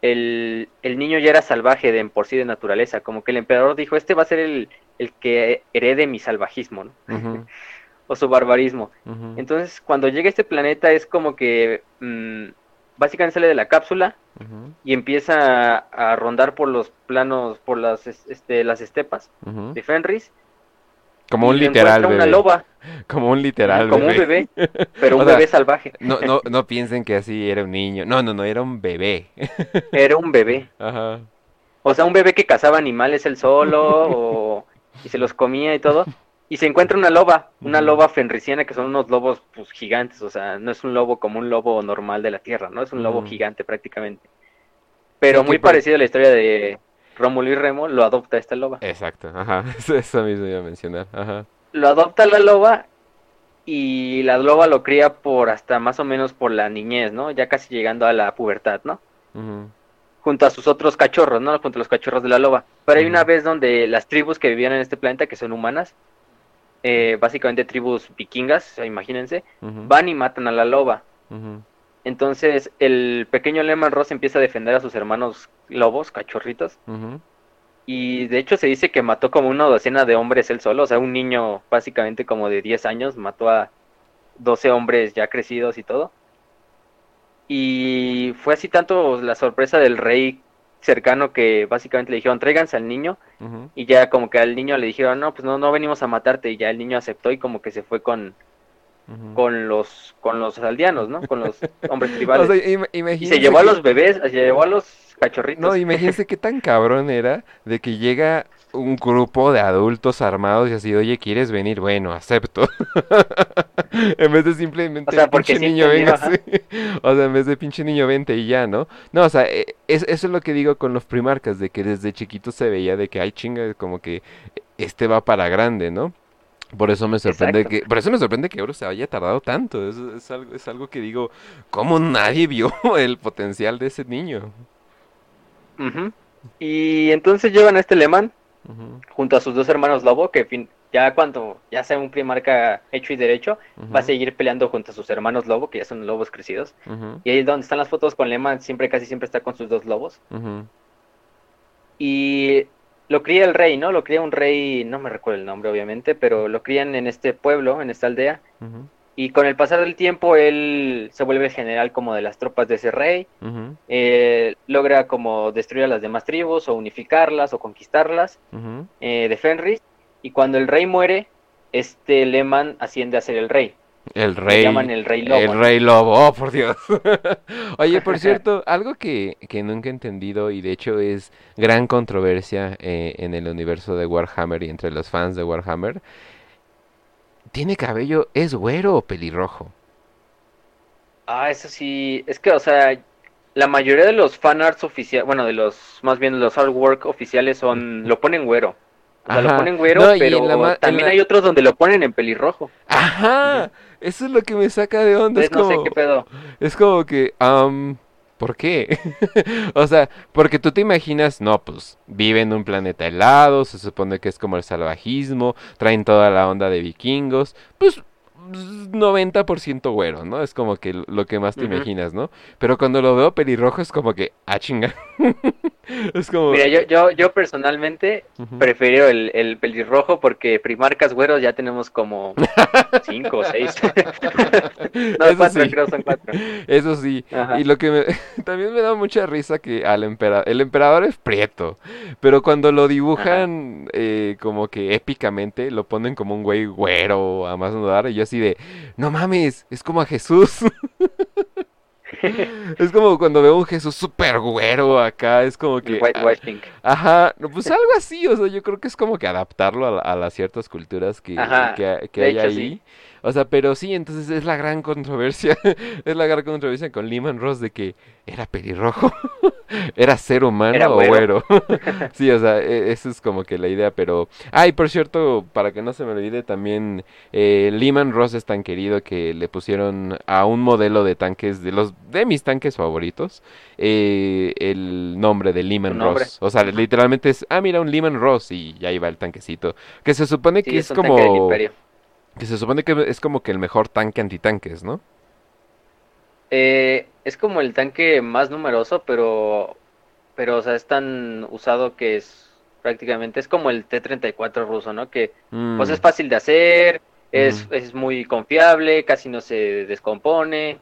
el, niño ya era salvaje de por sí de naturaleza, como que el emperador dijo, este va a ser el, que herede mi salvajismo, ¿no? O su barbarismo. Entonces, cuando llega a este planeta es como que mm, básicamente sale de la cápsula y empieza a, rondar por los planos, por las, este, las estepas de Fenris. Como un literal bebé. una loba. Como un literal Como un bebé, pero un bebé salvaje. No, no, no piensen que así era un niño. No, no, no, era un bebé. Era un bebé. Ajá. O sea, un bebé que cazaba animales él solo o... y se los comía y todo y se encuentra una loba, una loba fenriciana que son unos lobos pues gigantes, o sea, no es un lobo como un lobo normal de la tierra, ¿no? Es un lobo gigante prácticamente. Pero muy parecido a la historia de Rómulo y Remo, lo adopta esta loba. Exacto, ajá, eso mismo iba a mencionar, ajá. Lo adopta la loba y la loba lo cría por hasta más o menos por la niñez, ¿no? Ya casi llegando a la pubertad, ¿no? Junto a sus otros cachorros, ¿no? Junto a los cachorros de la loba. Pero hay una vez donde las tribus que vivían en este planeta, que son humanas, eh, básicamente tribus vikingas, imagínense, van y matan a la loba. Entonces el pequeño Lehman Ross empieza a defender a sus hermanos lobos, cachorritos. Y de hecho se dice que mató como una docena de hombres él solo, o sea, un niño básicamente como de 10 años mató a 12 hombres ya crecidos y todo. Y fue así tanto la sorpresa del rey cercano que básicamente le dijeron, tráiganse al niño. Y ya como que al niño le dijeron, no, pues no, no venimos a matarte. Y ya el niño aceptó y como que se fue con, con los con los aldeanos, ¿no? Con los hombres tribales. y se llevó a los bebés, se llevó a los cachorritos. No, imagínense qué tan cabrón era de que llega un grupo de adultos armados y así, oye, ¿quieres venir? Bueno, acepto. en vez de simplemente, o pinche niño, venga, O sea, en vez de pinche niño, vente y ya, ¿no? No, o sea, e, eso es lo que digo con los primarcas, de que desde chiquito se veía de que, hay chinga, como que este va para grande, ¿no? Por eso me sorprende que, por eso me sorprende que Oro se haya tardado tanto. Es, es, algo, es algo que digo, ¿cómo nadie vio el potencial de ese niño? Y entonces llevan a este Junto a sus dos hermanos Lobo, que ya cuando ya sea un primarca hecho y derecho, va a seguir peleando junto a sus hermanos Lobo, que ya son lobos crecidos. Y ahí es donde están las fotos con Leman, siempre casi siempre está con sus dos lobos. Y lo cría el rey, ¿no? Lo cría un rey, no me recuerdo el nombre obviamente, pero lo crían en este pueblo, en esta aldea. Y con el pasar del tiempo él se vuelve general como de las tropas de ese rey. Eh, logra como destruir a las demás tribus o unificarlas o conquistarlas eh, de Fenris. Y cuando el rey muere, este Leman asciende a ser el rey. El rey. llaman el rey lobo. El rey lobo, oh por Dios. Oye, por cierto, algo que, que, nunca he entendido y de hecho es gran controversia eh, en el universo de Warhammer y entre los fans de Warhammer. ¿Tiene cabello, es güero o pelirrojo? Ah, eso sí, es que, o sea, la mayoría de los fanarts oficiales, bueno, de los, más bien los artwork oficiales son, lo ponen güero. O sea, lo ponen güero, pero también hay otros donde lo ponen en pelirrojo. Ajá, eso es lo que me saca de onda. Es no sé qué pedo. Es como que, um, ¿por qué? o sea, porque tú te imaginas, no, pues vive en un planeta helado, se supone que es como el salvajismo, traen toda la onda de vikingos, pues 90% güero, ¿no? Es como que lo que más te imaginas, ¿no? Pero cuando lo veo pelirrojo es como que, ah, chinga. es como... Mira, yo, yo, yo personalmente prefiero el, el, pelirrojo porque primarcas güeros ya tenemos como 5 o 6. no, Eso cuatro, sí. creo son cuatro. Eso sí. Y lo que me... también me da mucha risa que al emperador... El emperador es prieto, pero cuando lo dibujan eh, como que épicamente, lo ponen como un güey güero a más no dar, y yo así de, no mames, es como a Jesús. es como cuando veo un Jesús súper güero acá, es como que... Whitewashing. Ajá, pues algo así, o sea, yo creo que es como que adaptarlo a, las ciertas culturas que, que, hay ahí. O sea, pero sí, entonces es la gran controversia, es la gran controversia con Lehman Ross de que era pelirrojo, era ser humano Era o güero. sí, o sea, e- eso es como que la idea, pero... Ah, y por cierto, para que no se me olvide, también eh, Lehman Ross es tan querido que le pusieron a un modelo de tanques, de los de mis tanques favoritos, eh, el nombre de Lehman nombre. Ross. O sea, literalmente es, ah, mira, un Lehman Ross y ahí va el tanquecito. Que se supone Sí, que es como... Que se supone que es como que el mejor tanque antitanques, ¿no? Eh, es como el tanque más numeroso, pero, pero, o sea, es tan usado que es prácticamente, es como el T-34 ruso, ¿no? Que, pues Mm, es fácil de hacer, es, es muy confiable, casi no se descompone,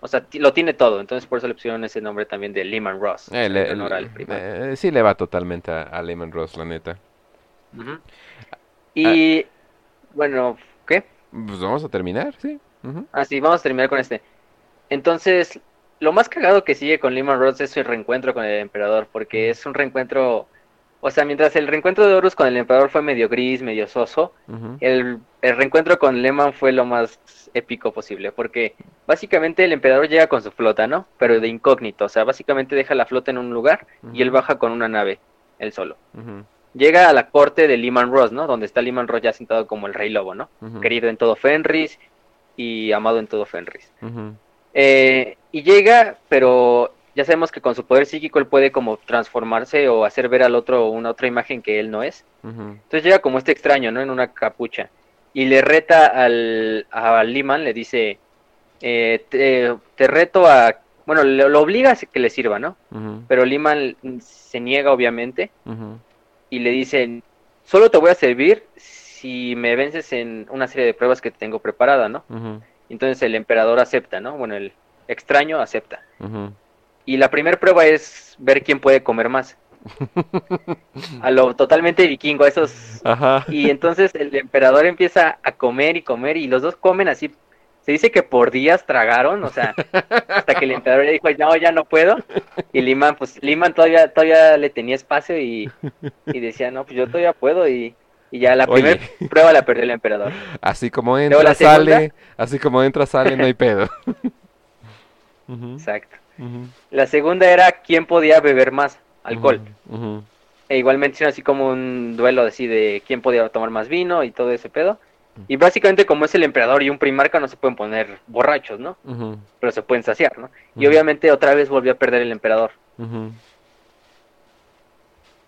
o sea, lo tiene todo, entonces por eso le pusieron ese nombre también de Lehman Ross, eh, le- eh, sí le va totalmente a, a Lehman Ross, la neta. Ujú. Y, bueno. Pues vamos a terminar, sí. Ujú. Ah, sí, vamos a terminar con este. Entonces, lo más cagado que sigue con Lehman Ross es su reencuentro con el emperador, porque es un reencuentro, o sea, mientras el reencuentro de Horus con el emperador fue medio gris, medio soso, el, el reencuentro con Lehman fue lo más épico posible, porque básicamente el emperador llega con su flota, ¿no? Pero de incógnito, o sea, básicamente deja la flota en un lugar y él baja con una nave, él solo. Llega a la corte de Lehman Ross, ¿no? Donde está Lehman Ross ya sentado como el rey lobo, ¿no? Querido en todo Fenris y amado en todo Fenris. Eh, y llega, pero ya sabemos que con su poder psíquico él puede como transformarse o hacer ver al otro una otra imagen que él no es. Entonces llega como este extraño, ¿no? En una capucha. Y le reta al, a Liman, le dice, eh, te, te reto a... Bueno, le- lo obliga a que le sirva, ¿no? Pero Liman se niega, obviamente. Y le dice, solo te voy a servir si me vences en una serie de pruebas que tengo preparada, ¿no? Entonces el emperador acepta, ¿no? Bueno, el extraño acepta. Y la primera prueba es ver quién puede comer más. A lo totalmente vikingo, esos... Ajá. Y entonces el emperador empieza a comer y comer y los dos comen así. Se dice que por días tragaron, o sea, hasta que el emperador le dijo, no, ya no puedo. Y Liman, pues Liman todavía, todavía le tenía espacio y, y decía, no, pues yo todavía puedo. Y, y ya la primera prueba la perdió el emperador. Así como entra, la segunda. sale, así como entra, sale, no hay pedo. Exacto. La segunda era quién podía beber más alcohol. Ujú. E igualmente así como un duelo así de quién podía tomar más vino y todo ese pedo. Y básicamente como es el emperador y un primarca no se pueden poner borrachos, ¿no? Pero se pueden saciar, ¿no? Y obviamente otra vez volvió a perder el emperador.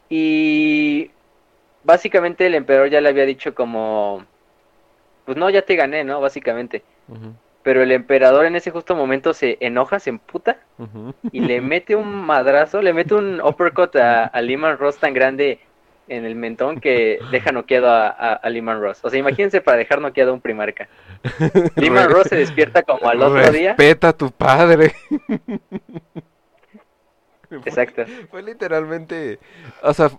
Y básicamente el emperador ya le había dicho como, pues no, ya te gané, ¿no? Básicamente. Pero el emperador en ese justo momento se enoja, se emputa y le mete un madrazo, le mete un uppercut a, a Lehman Ross tan grande en el mentón que deja noqueado a, a, a Lehman Ross. O sea, imagínense para dejar noqueado a un primarca. Lehman Ross se despierta como al otro día. Respeta a tu padre. Exacto. Fue literalmente, o sea,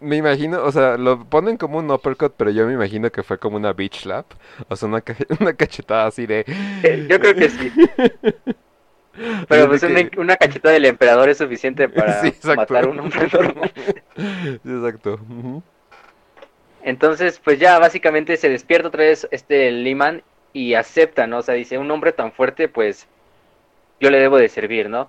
me imagino, o sea, lo ponen como un uppercut, pero yo me imagino que fue como una beach slap, o sea, una, ca- una cachetada así de... Yo creo que sí. Pero pues una, que- una cachetada del emperador es suficiente para Sí, matar a un hombre normal. Sí, exacto. Entonces, pues ya básicamente se despierta otra vez este Liman y acepta, ¿no? O sea, dice, un hombre tan fuerte, pues yo le debo de servir, ¿no?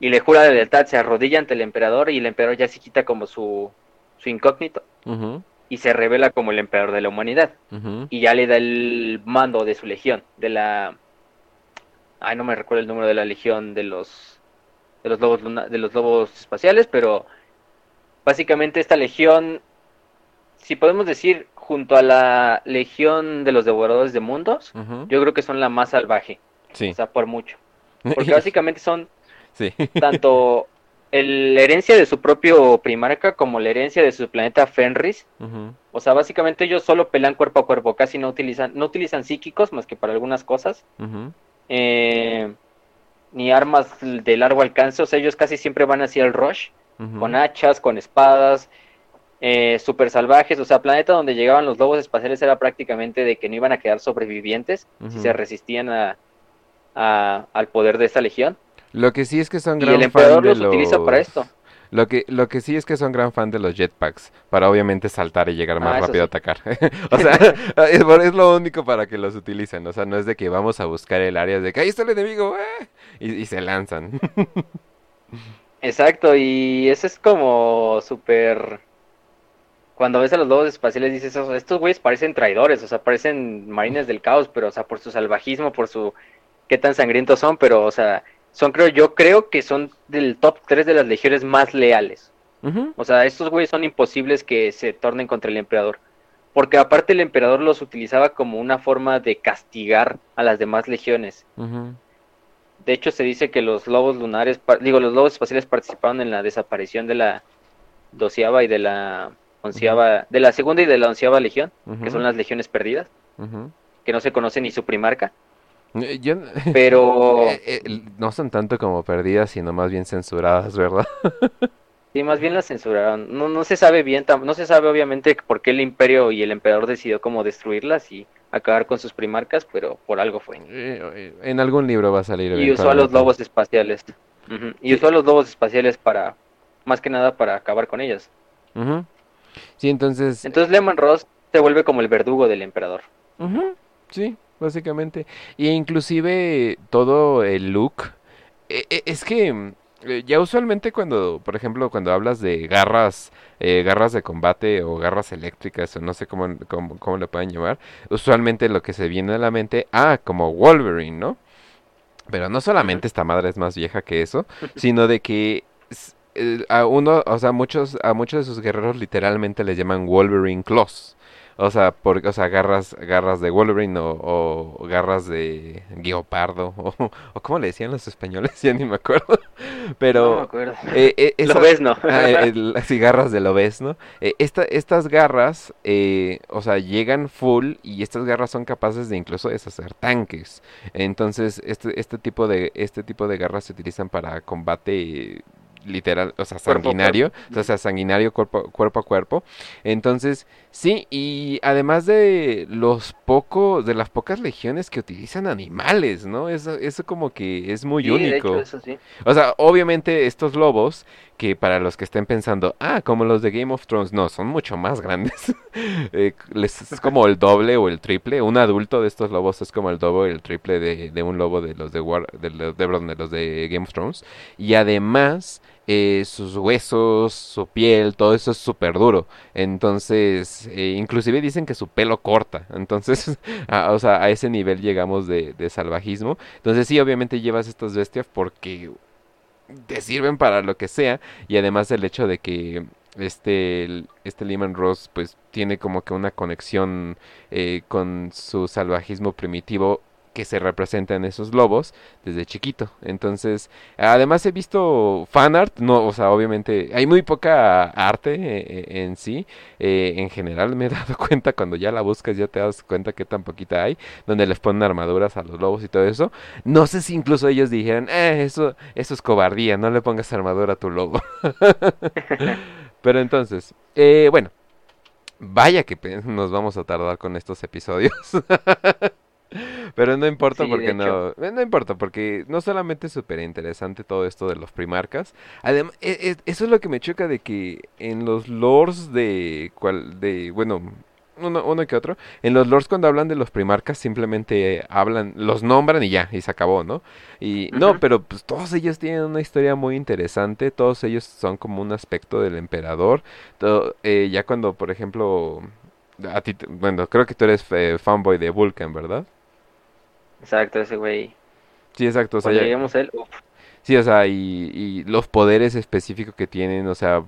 Y le jura de lealtad, se arrodilla ante el emperador y el emperador ya se quita como su, su incógnito y se revela como el emperador de la humanidad. Y ya le da el mando de su legión, de la... Ay, no me recuerdo el número de la legión de los de los lobos luna- de los lobos espaciales, pero básicamente esta legión, si podemos decir, junto a la legión de los devoradores de mundos, yo creo que son la más salvaje, Sí. o sea, por mucho. Porque básicamente son Sí. tanto el- la herencia de su propio primarca como la herencia de su planeta Fenris. O sea, básicamente ellos solo pelean cuerpo a cuerpo, casi no utilizan, no utilizan psíquicos más que para algunas cosas, ujú, eh, ni armas de largo alcance, o sea, ellos casi siempre van hacia el rush, con hachas, con espadas, eh, super salvajes, o sea, planeta donde llegaban los lobos espaciales era prácticamente de que no iban a quedar sobrevivientes si se resistían a, a- al poder de esta legión. Lo que sí es que son Y gran el emperador fan de los utiliza para los- esto. Lo que, lo que sí es que son gran fan de los jetpacks, para obviamente saltar y llegar más Ah, rápido a atacar. o sea, es lo único para que los utilicen. O sea, no es de que vamos a buscar el área de que ahí está el enemigo, ¡eh! y, y se lanzan. Exacto, y eso es como súper... Cuando ves a los lobos espaciales dices, "Oh, estos güeyes parecen traidores, o sea, parecen marines del caos, pero, o sea, por su salvajismo, por su... qué tan sangrientos son, pero, o sea, son, creo, yo creo que son del top 3 de las legiones más leales. O sea, estos güeyes son imposibles que se tornen contra el emperador. Porque aparte el emperador los utilizaba como una forma de castigar a las demás legiones. De hecho, se dice que los lobos lunares, digo, los lobos espaciales participaron en la desaparición de la doceava y de la onceava, de la segunda y de la onceava legión, que son las legiones perdidas, que no se conoce ni su primarca, Yo, pero eh, eh, no son tanto como perdidas, sino más bien censuradas, ¿verdad? sí, más bien las censuraron. No, no se sabe bien, no se sabe obviamente por qué el imperio y el emperador decidió como destruirlas y acabar con sus primarcas, pero por algo fue. Eh, eh, En algún libro va a salir. Y usó a los lobos espaciales. Y usó a los lobos espaciales para, más que nada, para acabar con ellos. Ujú. Sí, entonces. Entonces Lehman Ross se vuelve como el verdugo del emperador. Sí, básicamente. Y inclusive todo el look. e- e- Es que mm, eh, ya usualmente cuando, por ejemplo, cuando hablas de garras, eh, garras de combate o garras eléctricas o no sé cómo, cómo, cómo le pueden llamar, usualmente lo que se viene a la mente, ah, como Wolverine, ¿no? Pero no solamente esta madre es más vieja que eso, sino de que eh, a uno, o sea, muchos, a muchos de sus guerreros literalmente les llaman Wolverine Claws. O sea, por, o sea, garras, garras de Wolverine o, o garras de guepardo o, o ¿cómo le decían los españoles? Ya ni me acuerdo. No me Pero acuerdo. eh, eh, Lo esa- ves, ¿no? Ah, el- sí, garras de Lobez, ¿no? Eh, esta- estas garras, eh, o sea, llegan full y estas garras son capaces de incluso deshacer tanques. Entonces, este, este tipo de, este tipo de garras se utilizan para combate literal, o sea, sanguinario, cuerpo. o sea, sanguinario cuerpo, cuerpo a cuerpo. Entonces, sí, y además de los pocos, de las pocas legiones que utilizan animales, ¿no? Eso, eso como que es muy Sí, de único. hecho, eso sí. O sea, obviamente estos lobos, que para los que estén pensando, ah, como los de Game of Thrones, no, son mucho más grandes. Eh, es como el doble o el triple. Un adulto de estos lobos es como el doble o el triple de, de un lobo de los de, War, de, los, de, de los de Game of Thrones. Y además, eh, sus huesos, su piel, todo eso es súper duro. Entonces, eh, inclusive dicen que su pelo corta. Entonces, a- o sea, a ese nivel llegamos de, de salvajismo. Entonces, sí, obviamente llevas estas bestias porque te sirven para lo que sea y además el hecho de que este este Lehman Ross pues tiene como que una conexión eh, con su salvajismo primitivo que se representa en esos lobos desde chiquito entonces además he visto fan art no o sea obviamente hay muy poca arte eh, eh, en sí eh, en general me he dado cuenta cuando ya la buscas ya te das cuenta que tan poquita hay donde les ponen armaduras a los lobos y todo eso no sé si incluso ellos dijeran, eh, eso, eso es cobardía, no le pongas armadura a tu lobo. Pero entonces, eh, bueno, vaya que nos vamos a tardar con estos episodios. Pero no importa Sí, porque no, eh, no importa porque no solamente es súper interesante todo esto de los primarcas, además eso es lo que me choca de que en los lores de cual de bueno uno, uno que otro, en los lores cuando hablan de los primarcas simplemente hablan, los nombran y ya, y se acabó, ¿no? Y no, pero pues todos ellos tienen una historia muy interesante, todos ellos son como un aspecto del emperador, todo, eh, ya cuando, por ejemplo, a ti, bueno, creo que tú eres eh, fanboy de Vulcan, ¿verdad? Exacto, ese güey. Sí, exacto, o sea, lleguemos a él, uf, Sí, o sea, y, y los poderes específicos que tienen, o sea,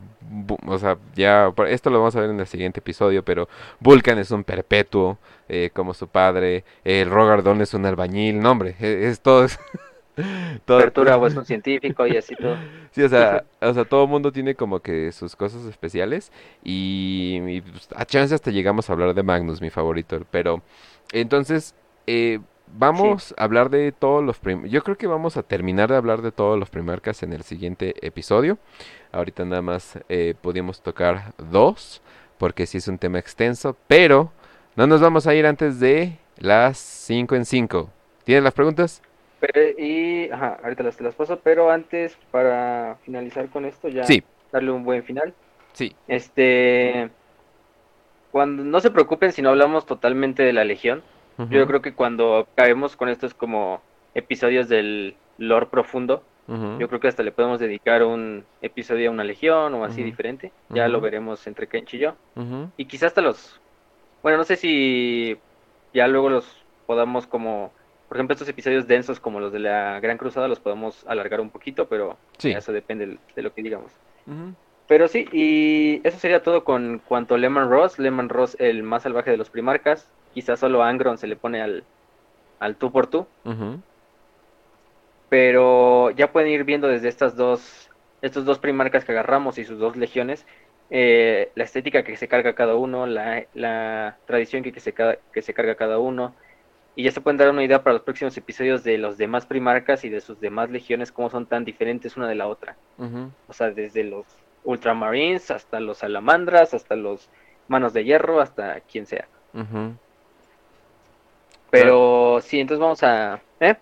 o sea, ya, esto lo vamos a ver en el siguiente episodio, pero Vulcan es un perpetuo, eh, como su padre, el Rogardón es un albañil, no hombre, e- es, todo, es- todo- Apertura o es un científico y así todo. sí, o sea, o sea, todo mundo tiene como que sus cosas especiales y, y, pues, a chance hasta llegamos a hablar de Magnus, mi favorito, pero entonces, eh, vamos a hablar de todos los prim- yo creo que vamos a terminar de hablar de todos los primarcas en el siguiente episodio. Ahorita nada más eh, pudimos tocar dos, porque sí es un tema extenso, pero no nos vamos a ir antes de las 5 en 5. ¿Tienes las preguntas? Pero, y, ajá, ahorita las, te las paso, pero antes, para finalizar con esto, ya Sí. darle un buen final. Sí. Este, cuando no se preocupen si no hablamos totalmente de la Legión. Yo creo que cuando caemos con estos como episodios del lore profundo, yo creo que hasta le podemos dedicar un episodio a una Legión o así diferente. Ya lo veremos entre Kench y yo. Y quizás hasta los, bueno, no sé si ya luego los podamos como, por ejemplo, estos episodios densos como los de la Gran Cruzada los podemos alargar un poquito, pero Sí. eso depende de lo que digamos. Pero sí, y eso sería todo con cuanto a Lemon Ross. Lemon Ross, el más salvaje de los primarcas. Quizás solo a Angron se le pone al, al tú por tú. Pero ya pueden ir viendo desde estas dos, estos dos primarcas que agarramos y sus dos legiones, eh, la estética que se carga cada uno, la, la tradición que, que, se, que se carga cada uno. Y ya se pueden dar una idea para los próximos episodios de los demás primarcas y de sus demás legiones, cómo son tan diferentes una de la otra. O sea, desde los Ultramarines hasta los Salamandras, hasta los Manos de Hierro, hasta quien sea. Pero sí, entonces vamos a... ¿Eh?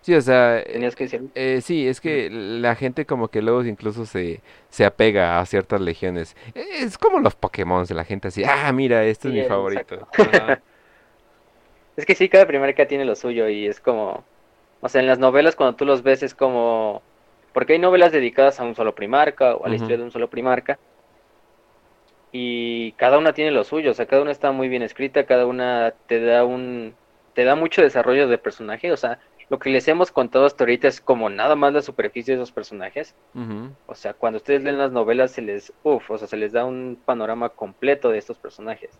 Sí, o sea, Tenías que. Eh, sí, es que la gente como que luego incluso se, se apega a ciertas legiones. Es como los Pokémon, la gente así, ah, mira, este es mi favorito. Es que sí, cada primarca tiene lo suyo y es como... O sea, en las novelas cuando tú los ves es como... Porque hay novelas dedicadas a un solo primarca o a la historia de un solo primarca. Y cada una tiene lo suyo, o sea, cada una está muy bien escrita, cada una te da un... Te da mucho desarrollo de personaje, o sea, lo que les hemos contado hasta ahorita es como nada más la superficie de esos personajes. O sea, cuando ustedes leen las novelas se les, uf, o sea, se les da un panorama completo de estos personajes,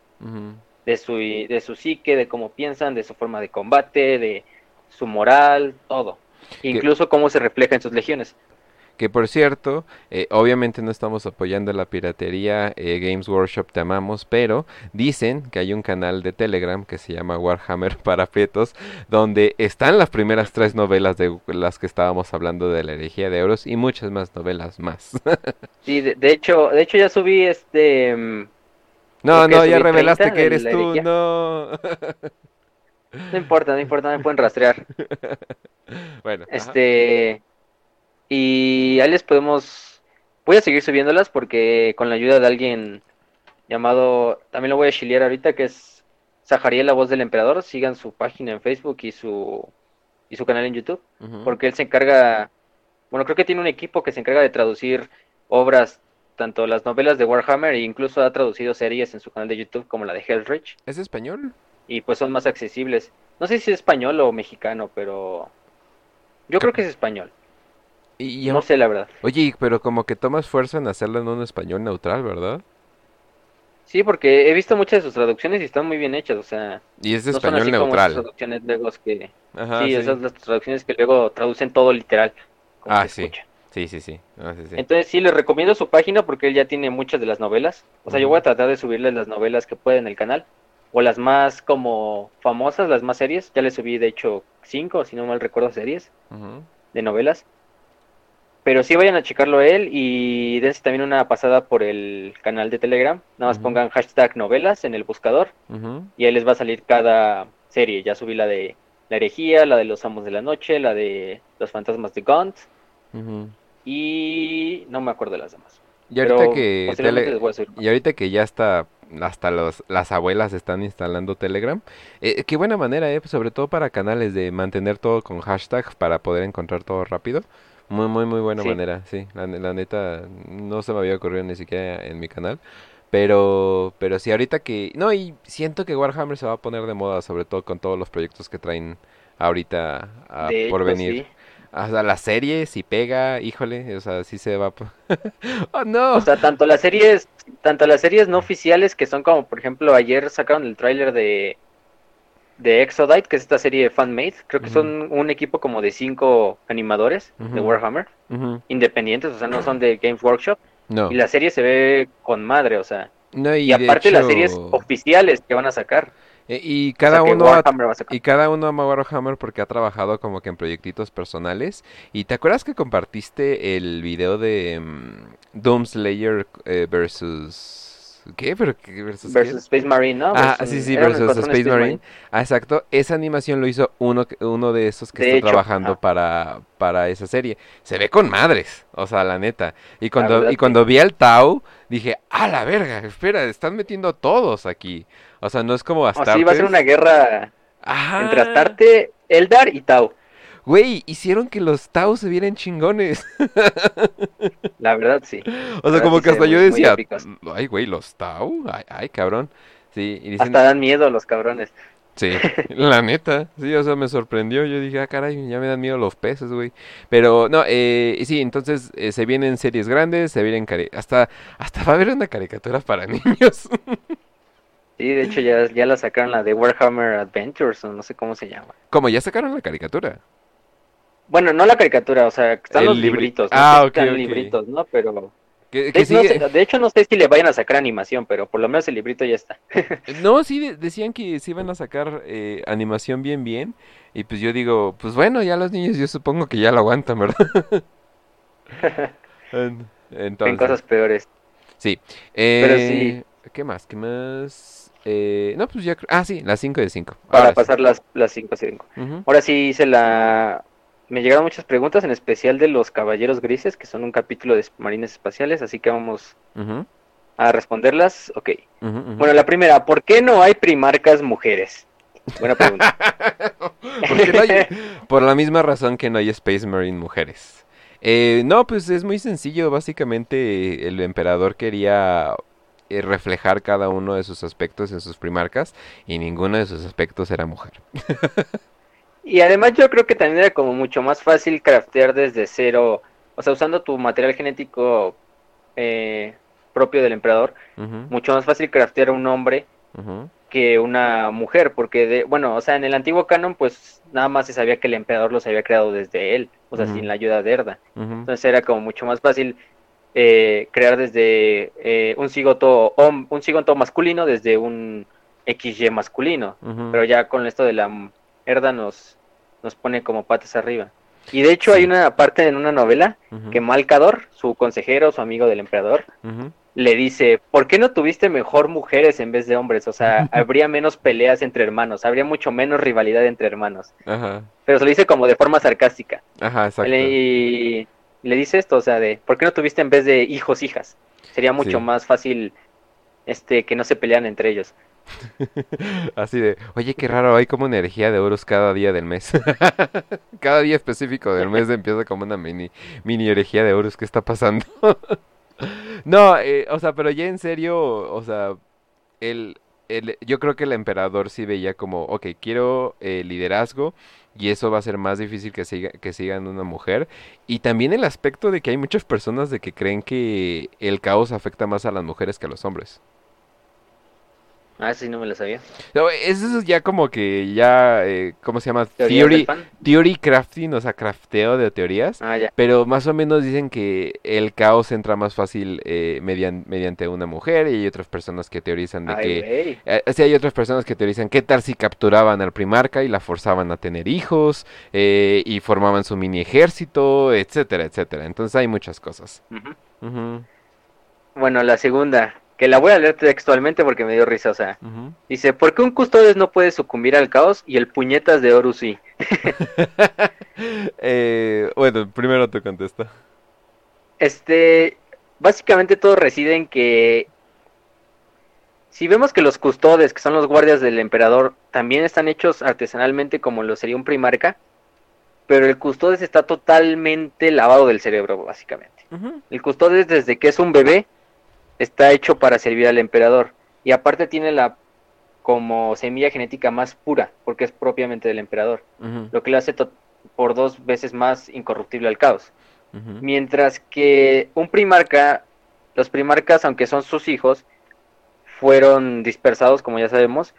de su, de su psique, de cómo piensan, de su forma de combate, de su moral, todo. Incluso cómo se refleja en sus legiones. Que por cierto, eh, obviamente no estamos apoyando la piratería, eh, Games Workshop te amamos, pero dicen que hay un canal de Telegram que se llama Warhammer para Petos, donde están las primeras tres novelas de las que estábamos hablando de la herejía de Euros y muchas más novelas más. Sí, de, de hecho, de hecho ya subí este mm, No, no, ya revelaste 30 que eres tú, no. no importa, no importa, me pueden rastrear. Bueno, ajá. Y ahí les podemos voy a seguir subiéndolas porque con la ayuda de alguien llamado, también lo voy a chilear ahorita que es Sahariel, la voz del emperador, sigan su página en Facebook y su y su canal en YouTube. Porque él se encarga, bueno, creo que tiene un equipo que se encarga de traducir obras, tanto las novelas de Warhammer e incluso ha traducido series en su canal de YouTube como la de Hellreach ¿Es español? y pues son más accesibles. No sé si es español o mexicano, pero yo creo que es español. Y, y No sé la verdad. Oye, pero como que tomas fuerza en hacerlo en un español neutral, ¿verdad? Sí, porque he visto muchas de sus traducciones y están muy bien hechas, o sea, Y es de no son español así como esas neutral. traducciones luego que Ajá, sí, sí. esas las traducciones que luego traducen todo literal, como Ah, se sí. escucha. Sí, sí, sí. Ah, sí, sí. Entonces sí, les recomiendo su página porque él ya tiene muchas de las novelas. O sea, yo voy a tratar de subirles las novelas que pueda en el canal. O las más como famosas, las más series. Ya le subí, de hecho, cinco, si no mal recuerdo, series Ujú. de novelas. Pero sí vayan a checarlo a él y dense también una pasada por el canal de Telegram. Nada más pongan hashtag novelas en el buscador y ahí les va a salir cada serie. Ya subí la de La herejía, la de los amos de la noche, la de los fantasmas de Gaunt y no me acuerdo de las demás. Ahorita Pero que tele- y ahorita que ya está hasta los las abuelas están instalando Telegram, eh, qué buena manera, eh, sobre todo para canales de mantener todo con hashtag para poder encontrar todo rápido. Muy, muy, muy buena Sí. manera, sí. La, la neta no se me había ocurrido ni siquiera en mi canal. Pero, pero sí, ahorita que... No, y siento que Warhammer se va a poner de moda, sobre todo con todos los proyectos que traen ahorita ah, De por hecho, venir. sí. O sea, la serie, si pega, híjole, o sea, sí se va... ¡Oh, no! O sea, tanto las series, tanto las series no oficiales que son como, por ejemplo, ayer sacaron el tráiler de de Exodite, que es esta serie fan-made. Creo que son un equipo como de cinco animadores de. Warhammer, independientes, o sea, no son de Games Workshop. No. Y la serie se ve con madre, o sea. No, y, aparte las series oficiales que van a sacar. eh, y o cada sea, que uno ha- y cada uno ama Warhammer porque ha trabajado como que en proyectitos personales. ¿Y te acuerdas que compartiste el video de mm, Doom Slayer eh, versus ¿Qué? ¿Pero qué? ¿Versus, versus qué? Space Marine, ¿no? Ah, sí, sí, versus Space Marine. Ah, exacto. Esa animación lo hizo uno, uno de esos que De está hecho, trabajando para, para esa serie. Se ve con madres, o sea, la neta. Y cuando, verdad, y cuando vi al Tau, dije, ¡ah, la verga! Espera, están metiendo a todos aquí. O sea, no es como O Astartes. sí, va a ser una guerra Ajá. entre Astarte, Eldar y Tau. Güey, hicieron que los Tau se vieran chingones. La verdad, sí. O sea, como sí que hasta yo decía, ay, güey, los Tau, ay, ay, cabrón. Sí, y dicen, Hasta dan miedo los cabrones. sí, la neta, sí, o sea, me sorprendió. Yo dije, ah, caray, ya me dan miedo los peces, güey. Pero, no, eh, sí, entonces eh, se vienen series grandes, se vienen, cari- hasta, hasta va a haber una caricatura para niños. Sí, de hecho ya, ya la sacaron la de Warhammer Adventures, o no sé cómo se llama. Como ya sacaron la caricatura. Bueno, no la caricatura, o sea, están El los libri- libritos, no Ah, sé si ok, están ok. libritos, ¿no? Pero de, no sé- de hecho no sé si le vayan a sacar animación, pero por lo menos el librito ya está. No, sí, de- decían que se iban a sacar eh, animación bien, bien. Y pues yo digo, pues bueno, ya los niños yo supongo que ya lo aguantan, ¿verdad? En- En Entonces, cosas peores. sí. Pero Eh, sí. ¿Qué más? ¿Qué más? Eh, no, pues ya... Ah, sí, las 5 de 5. Para pasar las, las 5 5. Ujú, Ahora sí hice la... Me llegaron muchas preguntas, en especial de los Caballeros Grises, que son un capítulo de marines espaciales, así que vamos a responderlas. Ok. Bueno, la primera, ¿por qué no hay primarcas mujeres? Buena pregunta. ¿Por no hay- Por la misma razón que no hay Space Marine mujeres. Eh, no, pues es muy sencillo. Básicamente el emperador quería eh, reflejar cada uno de sus aspectos en sus primarcas y ninguno de sus aspectos era mujer. Y además yo creo que también era como mucho más fácil craftear desde cero, o sea, usando tu material genético eh, propio del emperador, mucho más fácil craftear un hombre ujú, que una mujer, porque de, bueno, o sea, en el antiguo canon pues nada más se sabía que el emperador los había creado desde él, o sea, sin la ayuda de Erda. Entonces era como mucho más fácil eh, crear desde eh, un cigoto un cigoto masculino desde un XY masculino. Pero ya con esto de la Herda nos, nos pone como patas arriba. Y de hecho hay una parte en una novela Ujú, que Malcador, su consejero, su amigo del emperador, le dice, ¿por qué no tuviste mejor mujeres en vez de hombres? O sea, habría menos peleas entre hermanos, habría mucho menos rivalidad entre hermanos. Ajá, Pero se lo dice como de forma sarcástica. ajá, exacto. Le- y le dice esto, o sea, de, ¿por qué no tuviste en vez de hijos, hijas? Sería mucho Sí. más fácil este que no se pelean entre ellos. Así de, oye, qué raro, hay como energía de Horus cada día del mes. Cada día específico del mes empieza como una mini, mini herejía de Horus, ¿qué está pasando? No, eh, o sea, pero ya en serio, o sea, el, el- yo creo que el emperador sí veía como, ok, quiero eh, liderazgo y eso va a ser más difícil que siga, que sigan una mujer. Y también el aspecto de que hay muchas personas de que creen que el caos afecta más a las mujeres que a los hombres. Ah, sí, no me lo sabía. No, eso es ya como que ya, eh, ¿cómo se llama? ¿Teorías del Theory, theory crafting, o sea, crafteo de teorías. Ah, ya. Pero más o menos dicen que el caos entra más fácil eh, median- mediante una mujer y hay otras personas que teorizan de Ay, que... eh, sí, hay otras personas que teorizan qué tal si capturaban al primarca y la forzaban a tener hijos eh, y formaban su mini ejército, etcétera, etcétera. Entonces hay muchas cosas. Bueno, la segunda, que la voy a leer textualmente porque me dio risa, o sea, dice, ¿por qué un custodes no puede sucumbir al caos y el puñetas de Horus sí? Eh, bueno, primero tú contesta. Este, básicamente todo reside en que si vemos que los custodes, que son los guardias del emperador, también están hechos artesanalmente como lo sería un primarca, pero el custodes está totalmente lavado del cerebro, básicamente. El custodes desde que es un bebé está hecho para servir al emperador y aparte tiene la como semilla genética más pura porque es propiamente del emperador, lo que lo hace por dos veces más incorruptible al caos. Mientras que un primarca, los primarcas, aunque son sus hijos, fueron dispersados, como ya sabemos,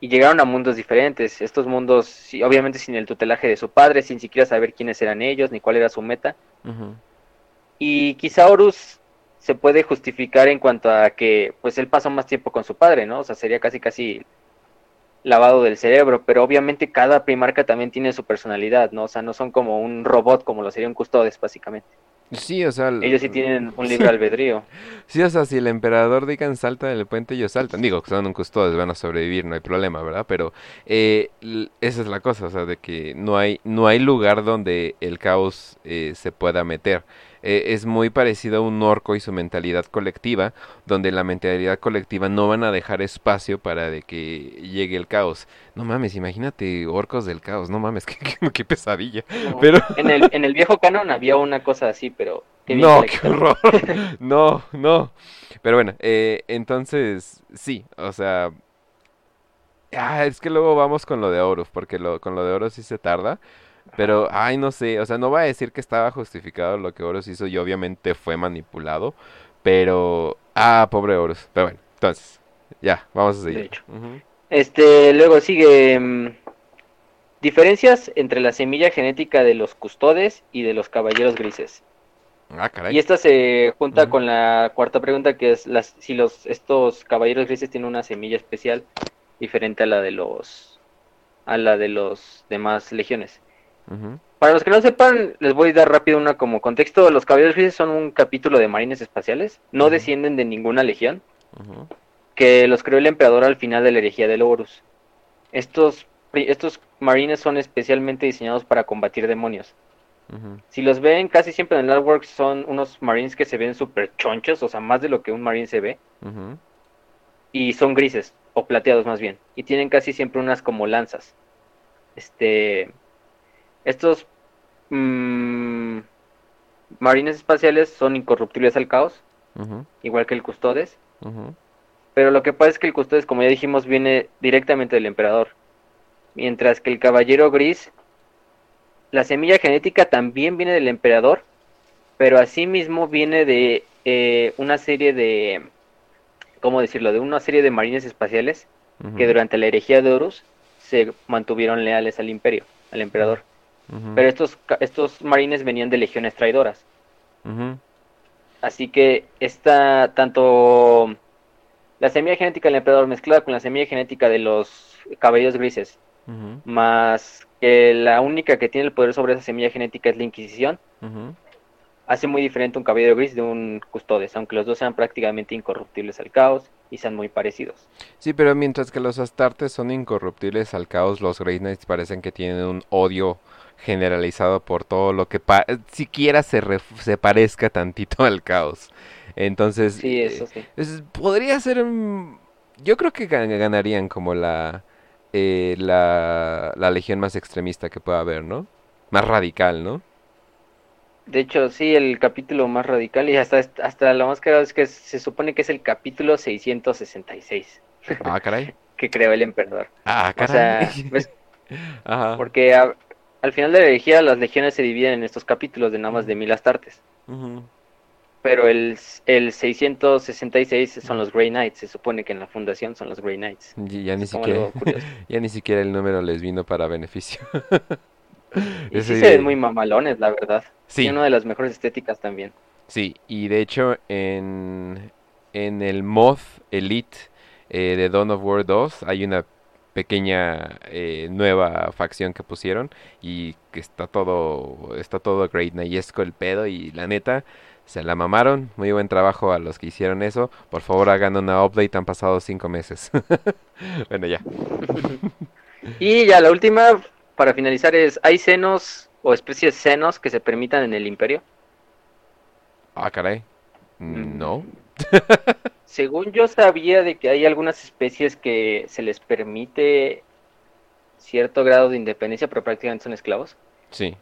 y llegaron a mundos diferentes. Estos mundos, obviamente sin el tutelaje de su padre, sin siquiera saber quiénes eran ellos, ni cuál era su meta. Y quizá Horus se puede justificar en cuanto a que, pues él pasó más tiempo con su padre, ¿no? O sea, sería casi casi lavado del cerebro, pero obviamente cada primarca también tiene su personalidad, ¿no? O sea, no son como un robot como lo sería un custodes, básicamente. Sí, o sea... Ellos sí tienen un libre albedrío. Sí, o sea, si el emperador digan salta del puente, ellos saltan. Digo, que son un custodes, van a sobrevivir, no hay problema, ¿verdad? Pero eh, esa es la cosa, o sea, de que no hay, no hay lugar donde el caos eh, se pueda meter. Eh, es muy parecido a un orco y su mentalidad colectiva, donde la mentalidad colectiva no van a dejar espacio para de que llegue el caos. No mames, imagínate orcos del caos, no mames, qué, pesadilla. pero... en, el, en el viejo canon había una cosa así, pero... no, qué horror. no, no. Pero bueno, eh, entonces, sí, o sea... Ah, es que luego vamos con lo de Horus, porque lo, con lo de Horus sí se tarda. Pero, ay, no sé, o sea, no va a decir que estaba justificado lo que Horus hizo y obviamente fue manipulado, pero, ah, pobre Horus. Pero bueno, entonces, ya, vamos a seguir. Este, luego sigue mm, diferencias entre la semilla genética de los custodes y de los caballeros grises. Ah, caray. Y esta se junta con la cuarta pregunta que es las, si los estos caballeros grises tienen una semilla especial diferente a la de los a la de los demás legiones. Para los que no sepan, les voy a dar rápido una como contexto. Los Caballeros Grises son un capítulo de marines espaciales. No descienden de ninguna legión. Que los creó el emperador al final de la herejía de Horus. Estos, estos marines son especialmente diseñados para combatir demonios. Si los ven, casi siempre en el artwork son unos marines que se ven súper chonchos, o sea, más de lo que un marine se ve. Y son grises, o plateados más bien. Y tienen casi siempre unas como lanzas. Este estos mmm, marines espaciales son incorruptibles al caos, igual que el Custodes. Pero lo que pasa es que el Custodes, como ya dijimos, viene directamente del emperador. Mientras que el caballero gris, la semilla genética también viene del emperador, pero asimismo viene de eh, una serie de, ¿cómo decirlo? De una serie de marines espaciales que durante la herejía de Horus se mantuvieron leales al imperio, al emperador. Pero estos, estos marines venían de legiones traidoras. Así que esta, tanto la semilla genética del emperador mezclada con la semilla genética de los caballeros grises, más que la única que tiene el poder sobre esa semilla genética es la Inquisición, hace muy diferente un caballero gris de un custodes, aunque los dos sean prácticamente incorruptibles al caos y sean muy parecidos. Sí, pero mientras que los astartes son incorruptibles al caos, los Grey Knights parecen que tienen un odio generalizado por todo lo que siquiera se, se parezca tantito al caos. Entonces, sí, eso sí. podría ser... Yo creo que ganarían como la, eh, la, la legión más extremista que pueda haber, ¿no? Más radical, ¿no? De hecho, sí, el capítulo más radical y hasta, hasta lo más claro es que se supone que es el capítulo 666. Ah, caray. que creó el emperador. Ah, caray. O sea, pues, Ajá. Porque al final de la herejía las legiones se dividen en estos capítulos de nada más de mil astartes. Pero el, el 666 son los Grey Knights, se supone que en la fundación son los Grey Knights. Ya, ni, siquiera, ya ni siquiera el número les vino para beneficio. y sí se ven muy mamalones, la verdad. Sí. Y una de las mejores estéticas también. Sí, y de hecho en, en el Moth Elite eh, de Dawn of War 2 hay una pequeña eh, nueva facción que pusieron y que está todo está todo great nayesco el pedo y la neta se la mamaron. Muy buen trabajo a los que hicieron eso. Por favor hagan una update han pasado cinco meses. Bueno ya. Y ya la última para finalizar es hay senos o especies senos que se permitan en el imperio ah caray. Mm. no según yo sabía de que hay algunas especies que se les permite cierto grado de independencia, pero prácticamente son esclavos. Sí.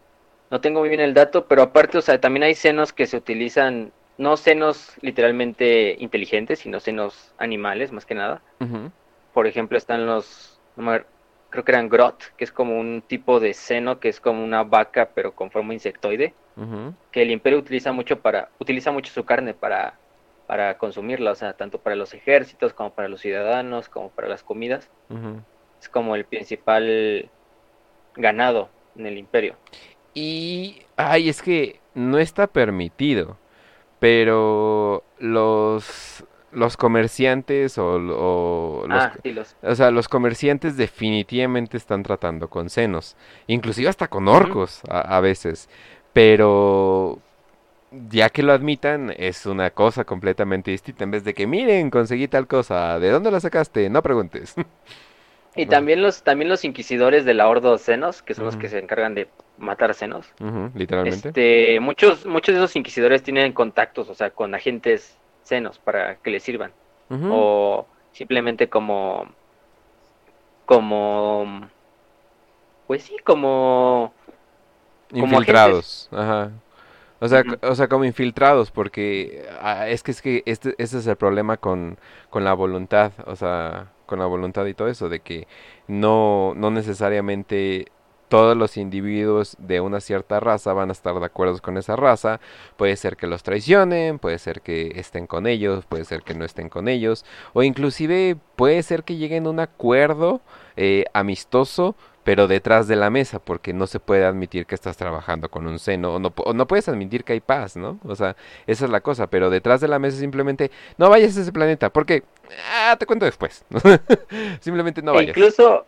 No tengo muy bien el dato, pero aparte, o sea, también hay senos que se utilizan, no senos literalmente inteligentes, sino senos animales, más que nada. Por ejemplo, están los, creo que eran grot, que es como un tipo de seno que es como una vaca, pero con forma insectoide, que el imperio utiliza mucho para, utiliza mucho su carne para para consumirla, o sea, tanto para los ejércitos como para los ciudadanos, como para las comidas. Es como el principal ganado en el imperio. Y, ay, es que no está permitido, pero los los comerciantes o, los, ah, o sea, los comerciantes definitivamente están tratando con senos, inclusive hasta con orcos a, a veces, pero ya que lo admitan, es una cosa completamente distinta. En vez de que, miren, conseguí tal cosa, ¿de dónde la sacaste? No preguntes. Y también los, también los inquisidores de la Ordo Senos, que son los que se encargan de matar senos. literalmente. Este, muchos, muchos de esos inquisidores tienen contactos, o sea, con agentes senos para que les sirvan. O simplemente como, como, pues sí, como... Infiltrados, ajá. O sea, o sea, como infiltrados, porque ah, es que es que este, ese es el problema con, con la voluntad, o sea, con la voluntad y todo eso, de que no, no necesariamente todos los individuos de una cierta raza van a estar de acuerdo con esa raza. Puede ser que los traicionen, puede ser que estén con ellos, puede ser que no estén con ellos, o inclusive puede ser que lleguen a un acuerdo eh, amistoso, pero detrás de la mesa, porque no se puede admitir que estás trabajando con un seno, o no, no puedes admitir que hay paz, ¿no? O sea, esa es la cosa, pero detrás de la mesa simplemente no vayas a ese planeta, porque, ah, te cuento después, simplemente no e vayas. incluso,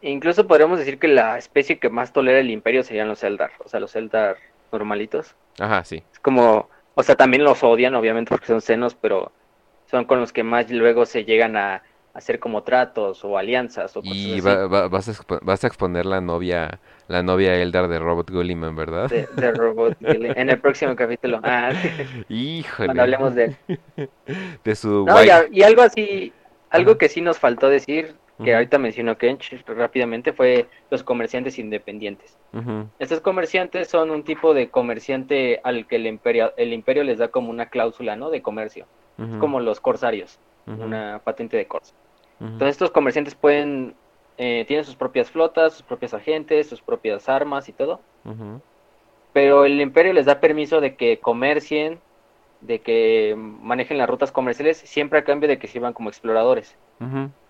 Incluso podríamos decir que la especie que más tolera el imperio serían los Eldar, o sea, los Eldar normalitos. Ajá, sí. Es como, o sea, también los odian, obviamente, porque son senos, pero son con los que más luego se llegan a hacer como tratos o alianzas o y vas, a vas a exponer la novia la novia Eldar de Robot Gulliman, ¿verdad? De, Robot Gulliman. En el próximo capítulo. Ah, Híjole. Cuando hablemos de De su... No, y, algo así, algo que sí nos faltó decir que ahorita mencionó Kench rápidamente, fue los comerciantes independientes. Estos comerciantes son un tipo de comerciante al que el imperio, el imperio les da como una cláusula, ¿no? De comercio. Es como los corsarios, una patente de corso. Entonces estos comerciantes pueden, eh, tienen sus propias flotas, sus propios agentes, sus propias armas y todo. Pero el imperio les da permiso de que comercien, de que manejen las rutas comerciales, siempre a cambio de que sirvan como exploradores.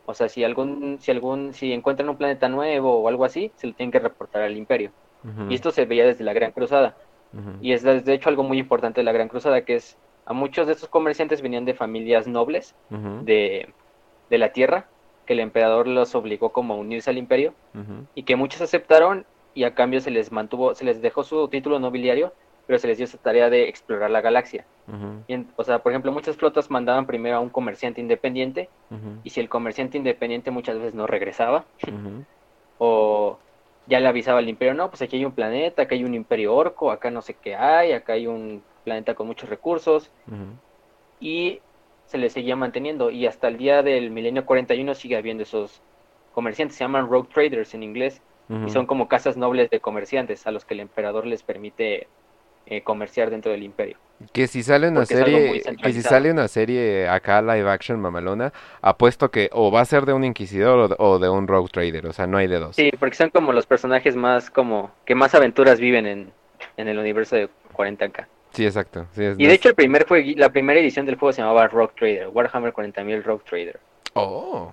O sea, si algún, si algún, si encuentran un planeta nuevo o algo así, se lo tienen que reportar al imperio. Y esto se veía desde la Gran Cruzada. Y es de hecho algo muy importante de la Gran Cruzada, que es a muchos de estos comerciantes venían de familias nobles de, de, la tierra, que el emperador los obligó como a unirse al imperio, y que muchos aceptaron y a cambio se les mantuvo, se les dejó su título nobiliario, pero se les dio esa tarea de explorar la galaxia. o sea, por ejemplo, muchas flotas mandaban primero a un comerciante independiente, y si el comerciante independiente muchas veces no regresaba, o ya le avisaba al imperio, no, pues aquí hay un planeta, acá hay un imperio orco, acá no sé qué hay, acá hay un planeta con muchos recursos, y se les seguía manteniendo, y hasta el día del milenio 41 sigue habiendo esos comerciantes, se llaman rogue traders en inglés, y son como casas nobles de comerciantes a los que el emperador les permite eh, comerciar dentro del imperio. Que si sale una serie, que si sale una serie acá live action mamalona, apuesto que o va a ser de un inquisidor o de, un rogue trader, o sea, no hay de dos. Sí, porque son como los personajes más como que más aventuras viven en, el universo de 40k. Sí, exacto. y de hecho el primer fue la primera edición del juego se llamaba Rogue Trader, Warhammer 40.000 Rogue Trader. Oh,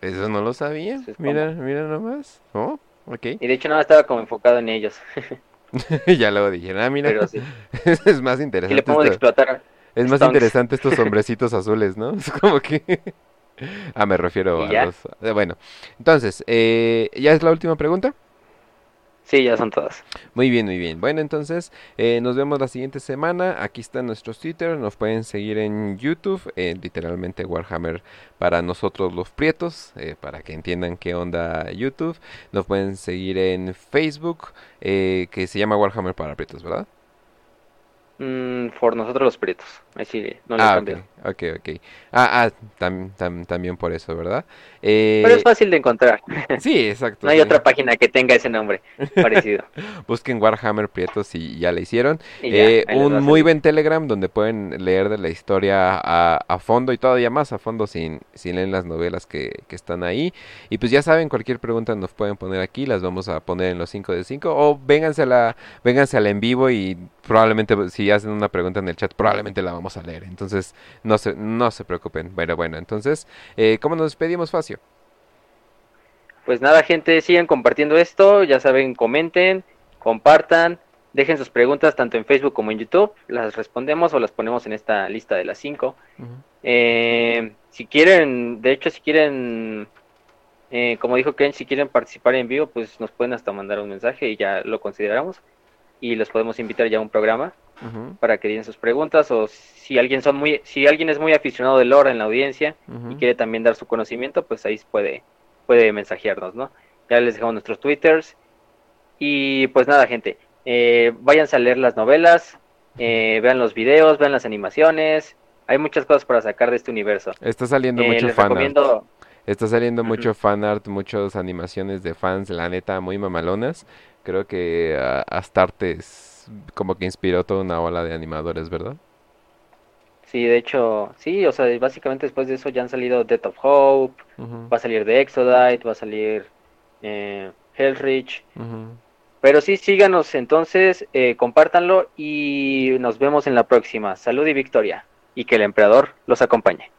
eso no lo sabía. mira, mira nomás. Oh, okay. Y de hecho no estaba como enfocado en ellos. ya luego dijeron, ah, mira, es más interesante. le podemos explotar. Es más interesante estos hombrecitos azules, ¿no? Es como que... ah, me refiero a los... Eh, bueno, entonces, eh, ¿ya es la última pregunta? Sí, ya son todas. Muy bien, muy bien. Bueno, entonces eh, nos vemos la siguiente semana. Aquí están nuestros Twitter. Nos pueden seguir en YouTube, eh, literalmente Warhammer para nosotros los prietos, eh, para que entiendan qué onda YouTube. Nos pueden seguir en Facebook, que se llama Warhammer para prietos, ¿verdad? Mm, por nosotros los prietos. Así no le ah, ok, ok. Ah, ah también por eso, ¿verdad? Eh... Pero es fácil de encontrar. Sí, exacto. no hay otra página que tenga ese nombre parecido. Busquen Warhammer Prietos y ya le hicieron. Eh, un muy buen Telegram donde pueden leer de la historia a, a, fondo y todavía más a fondo sin, sin leer las novelas que, que, están ahí. Y pues ya saben, cualquier pregunta nos pueden poner aquí, las vamos a poner en los 5 de 5 o vénganse a la, vénganse a la en vivo y probablemente si hacen una pregunta en el chat, probablemente la vamos a leer. Entonces, no se, no se preocupen. Bueno, bueno, entonces, eh, ¿cómo nos despedimos, Facio? Pues nada, gente, sigan compartiendo esto. Ya saben, comenten, compartan, dejen sus preguntas tanto en Facebook como en YouTube. Las respondemos o las ponemos en esta lista de las cinco. Eh, si quieren, de hecho, si quieren, eh, como dijo Ken, si quieren participar en vivo, pues nos pueden hasta mandar un mensaje y ya lo consideramos y los podemos invitar ya a un programa para que den sus preguntas o si alguien son muy si alguien es muy aficionado del lore en la audiencia y quiere también dar su conocimiento, pues ahí puede puede mensajearnos, ¿no? Ya les dejamos nuestros twitters. Y pues nada, gente, eh, váyanse a leer las novelas, eh, vean los videos, vean las animaciones, hay muchas cosas para sacar de este universo. Está saliendo eh, mucho fan Está saliendo mucho fan art, muchas animaciones de fans, la neta, muy mamalonas. Creo que uh, Astartes como que inspiró toda una ola de animadores, ¿verdad? Sí, de hecho, sí, o sea, básicamente después de eso ya han salido Death of Hope, va a salir The Exodite, va a salir eh, Hellrich. Pero sí, síganos entonces, eh, compártanlo y nos vemos en la próxima. Salud y victoria, y que el emperador los acompañe.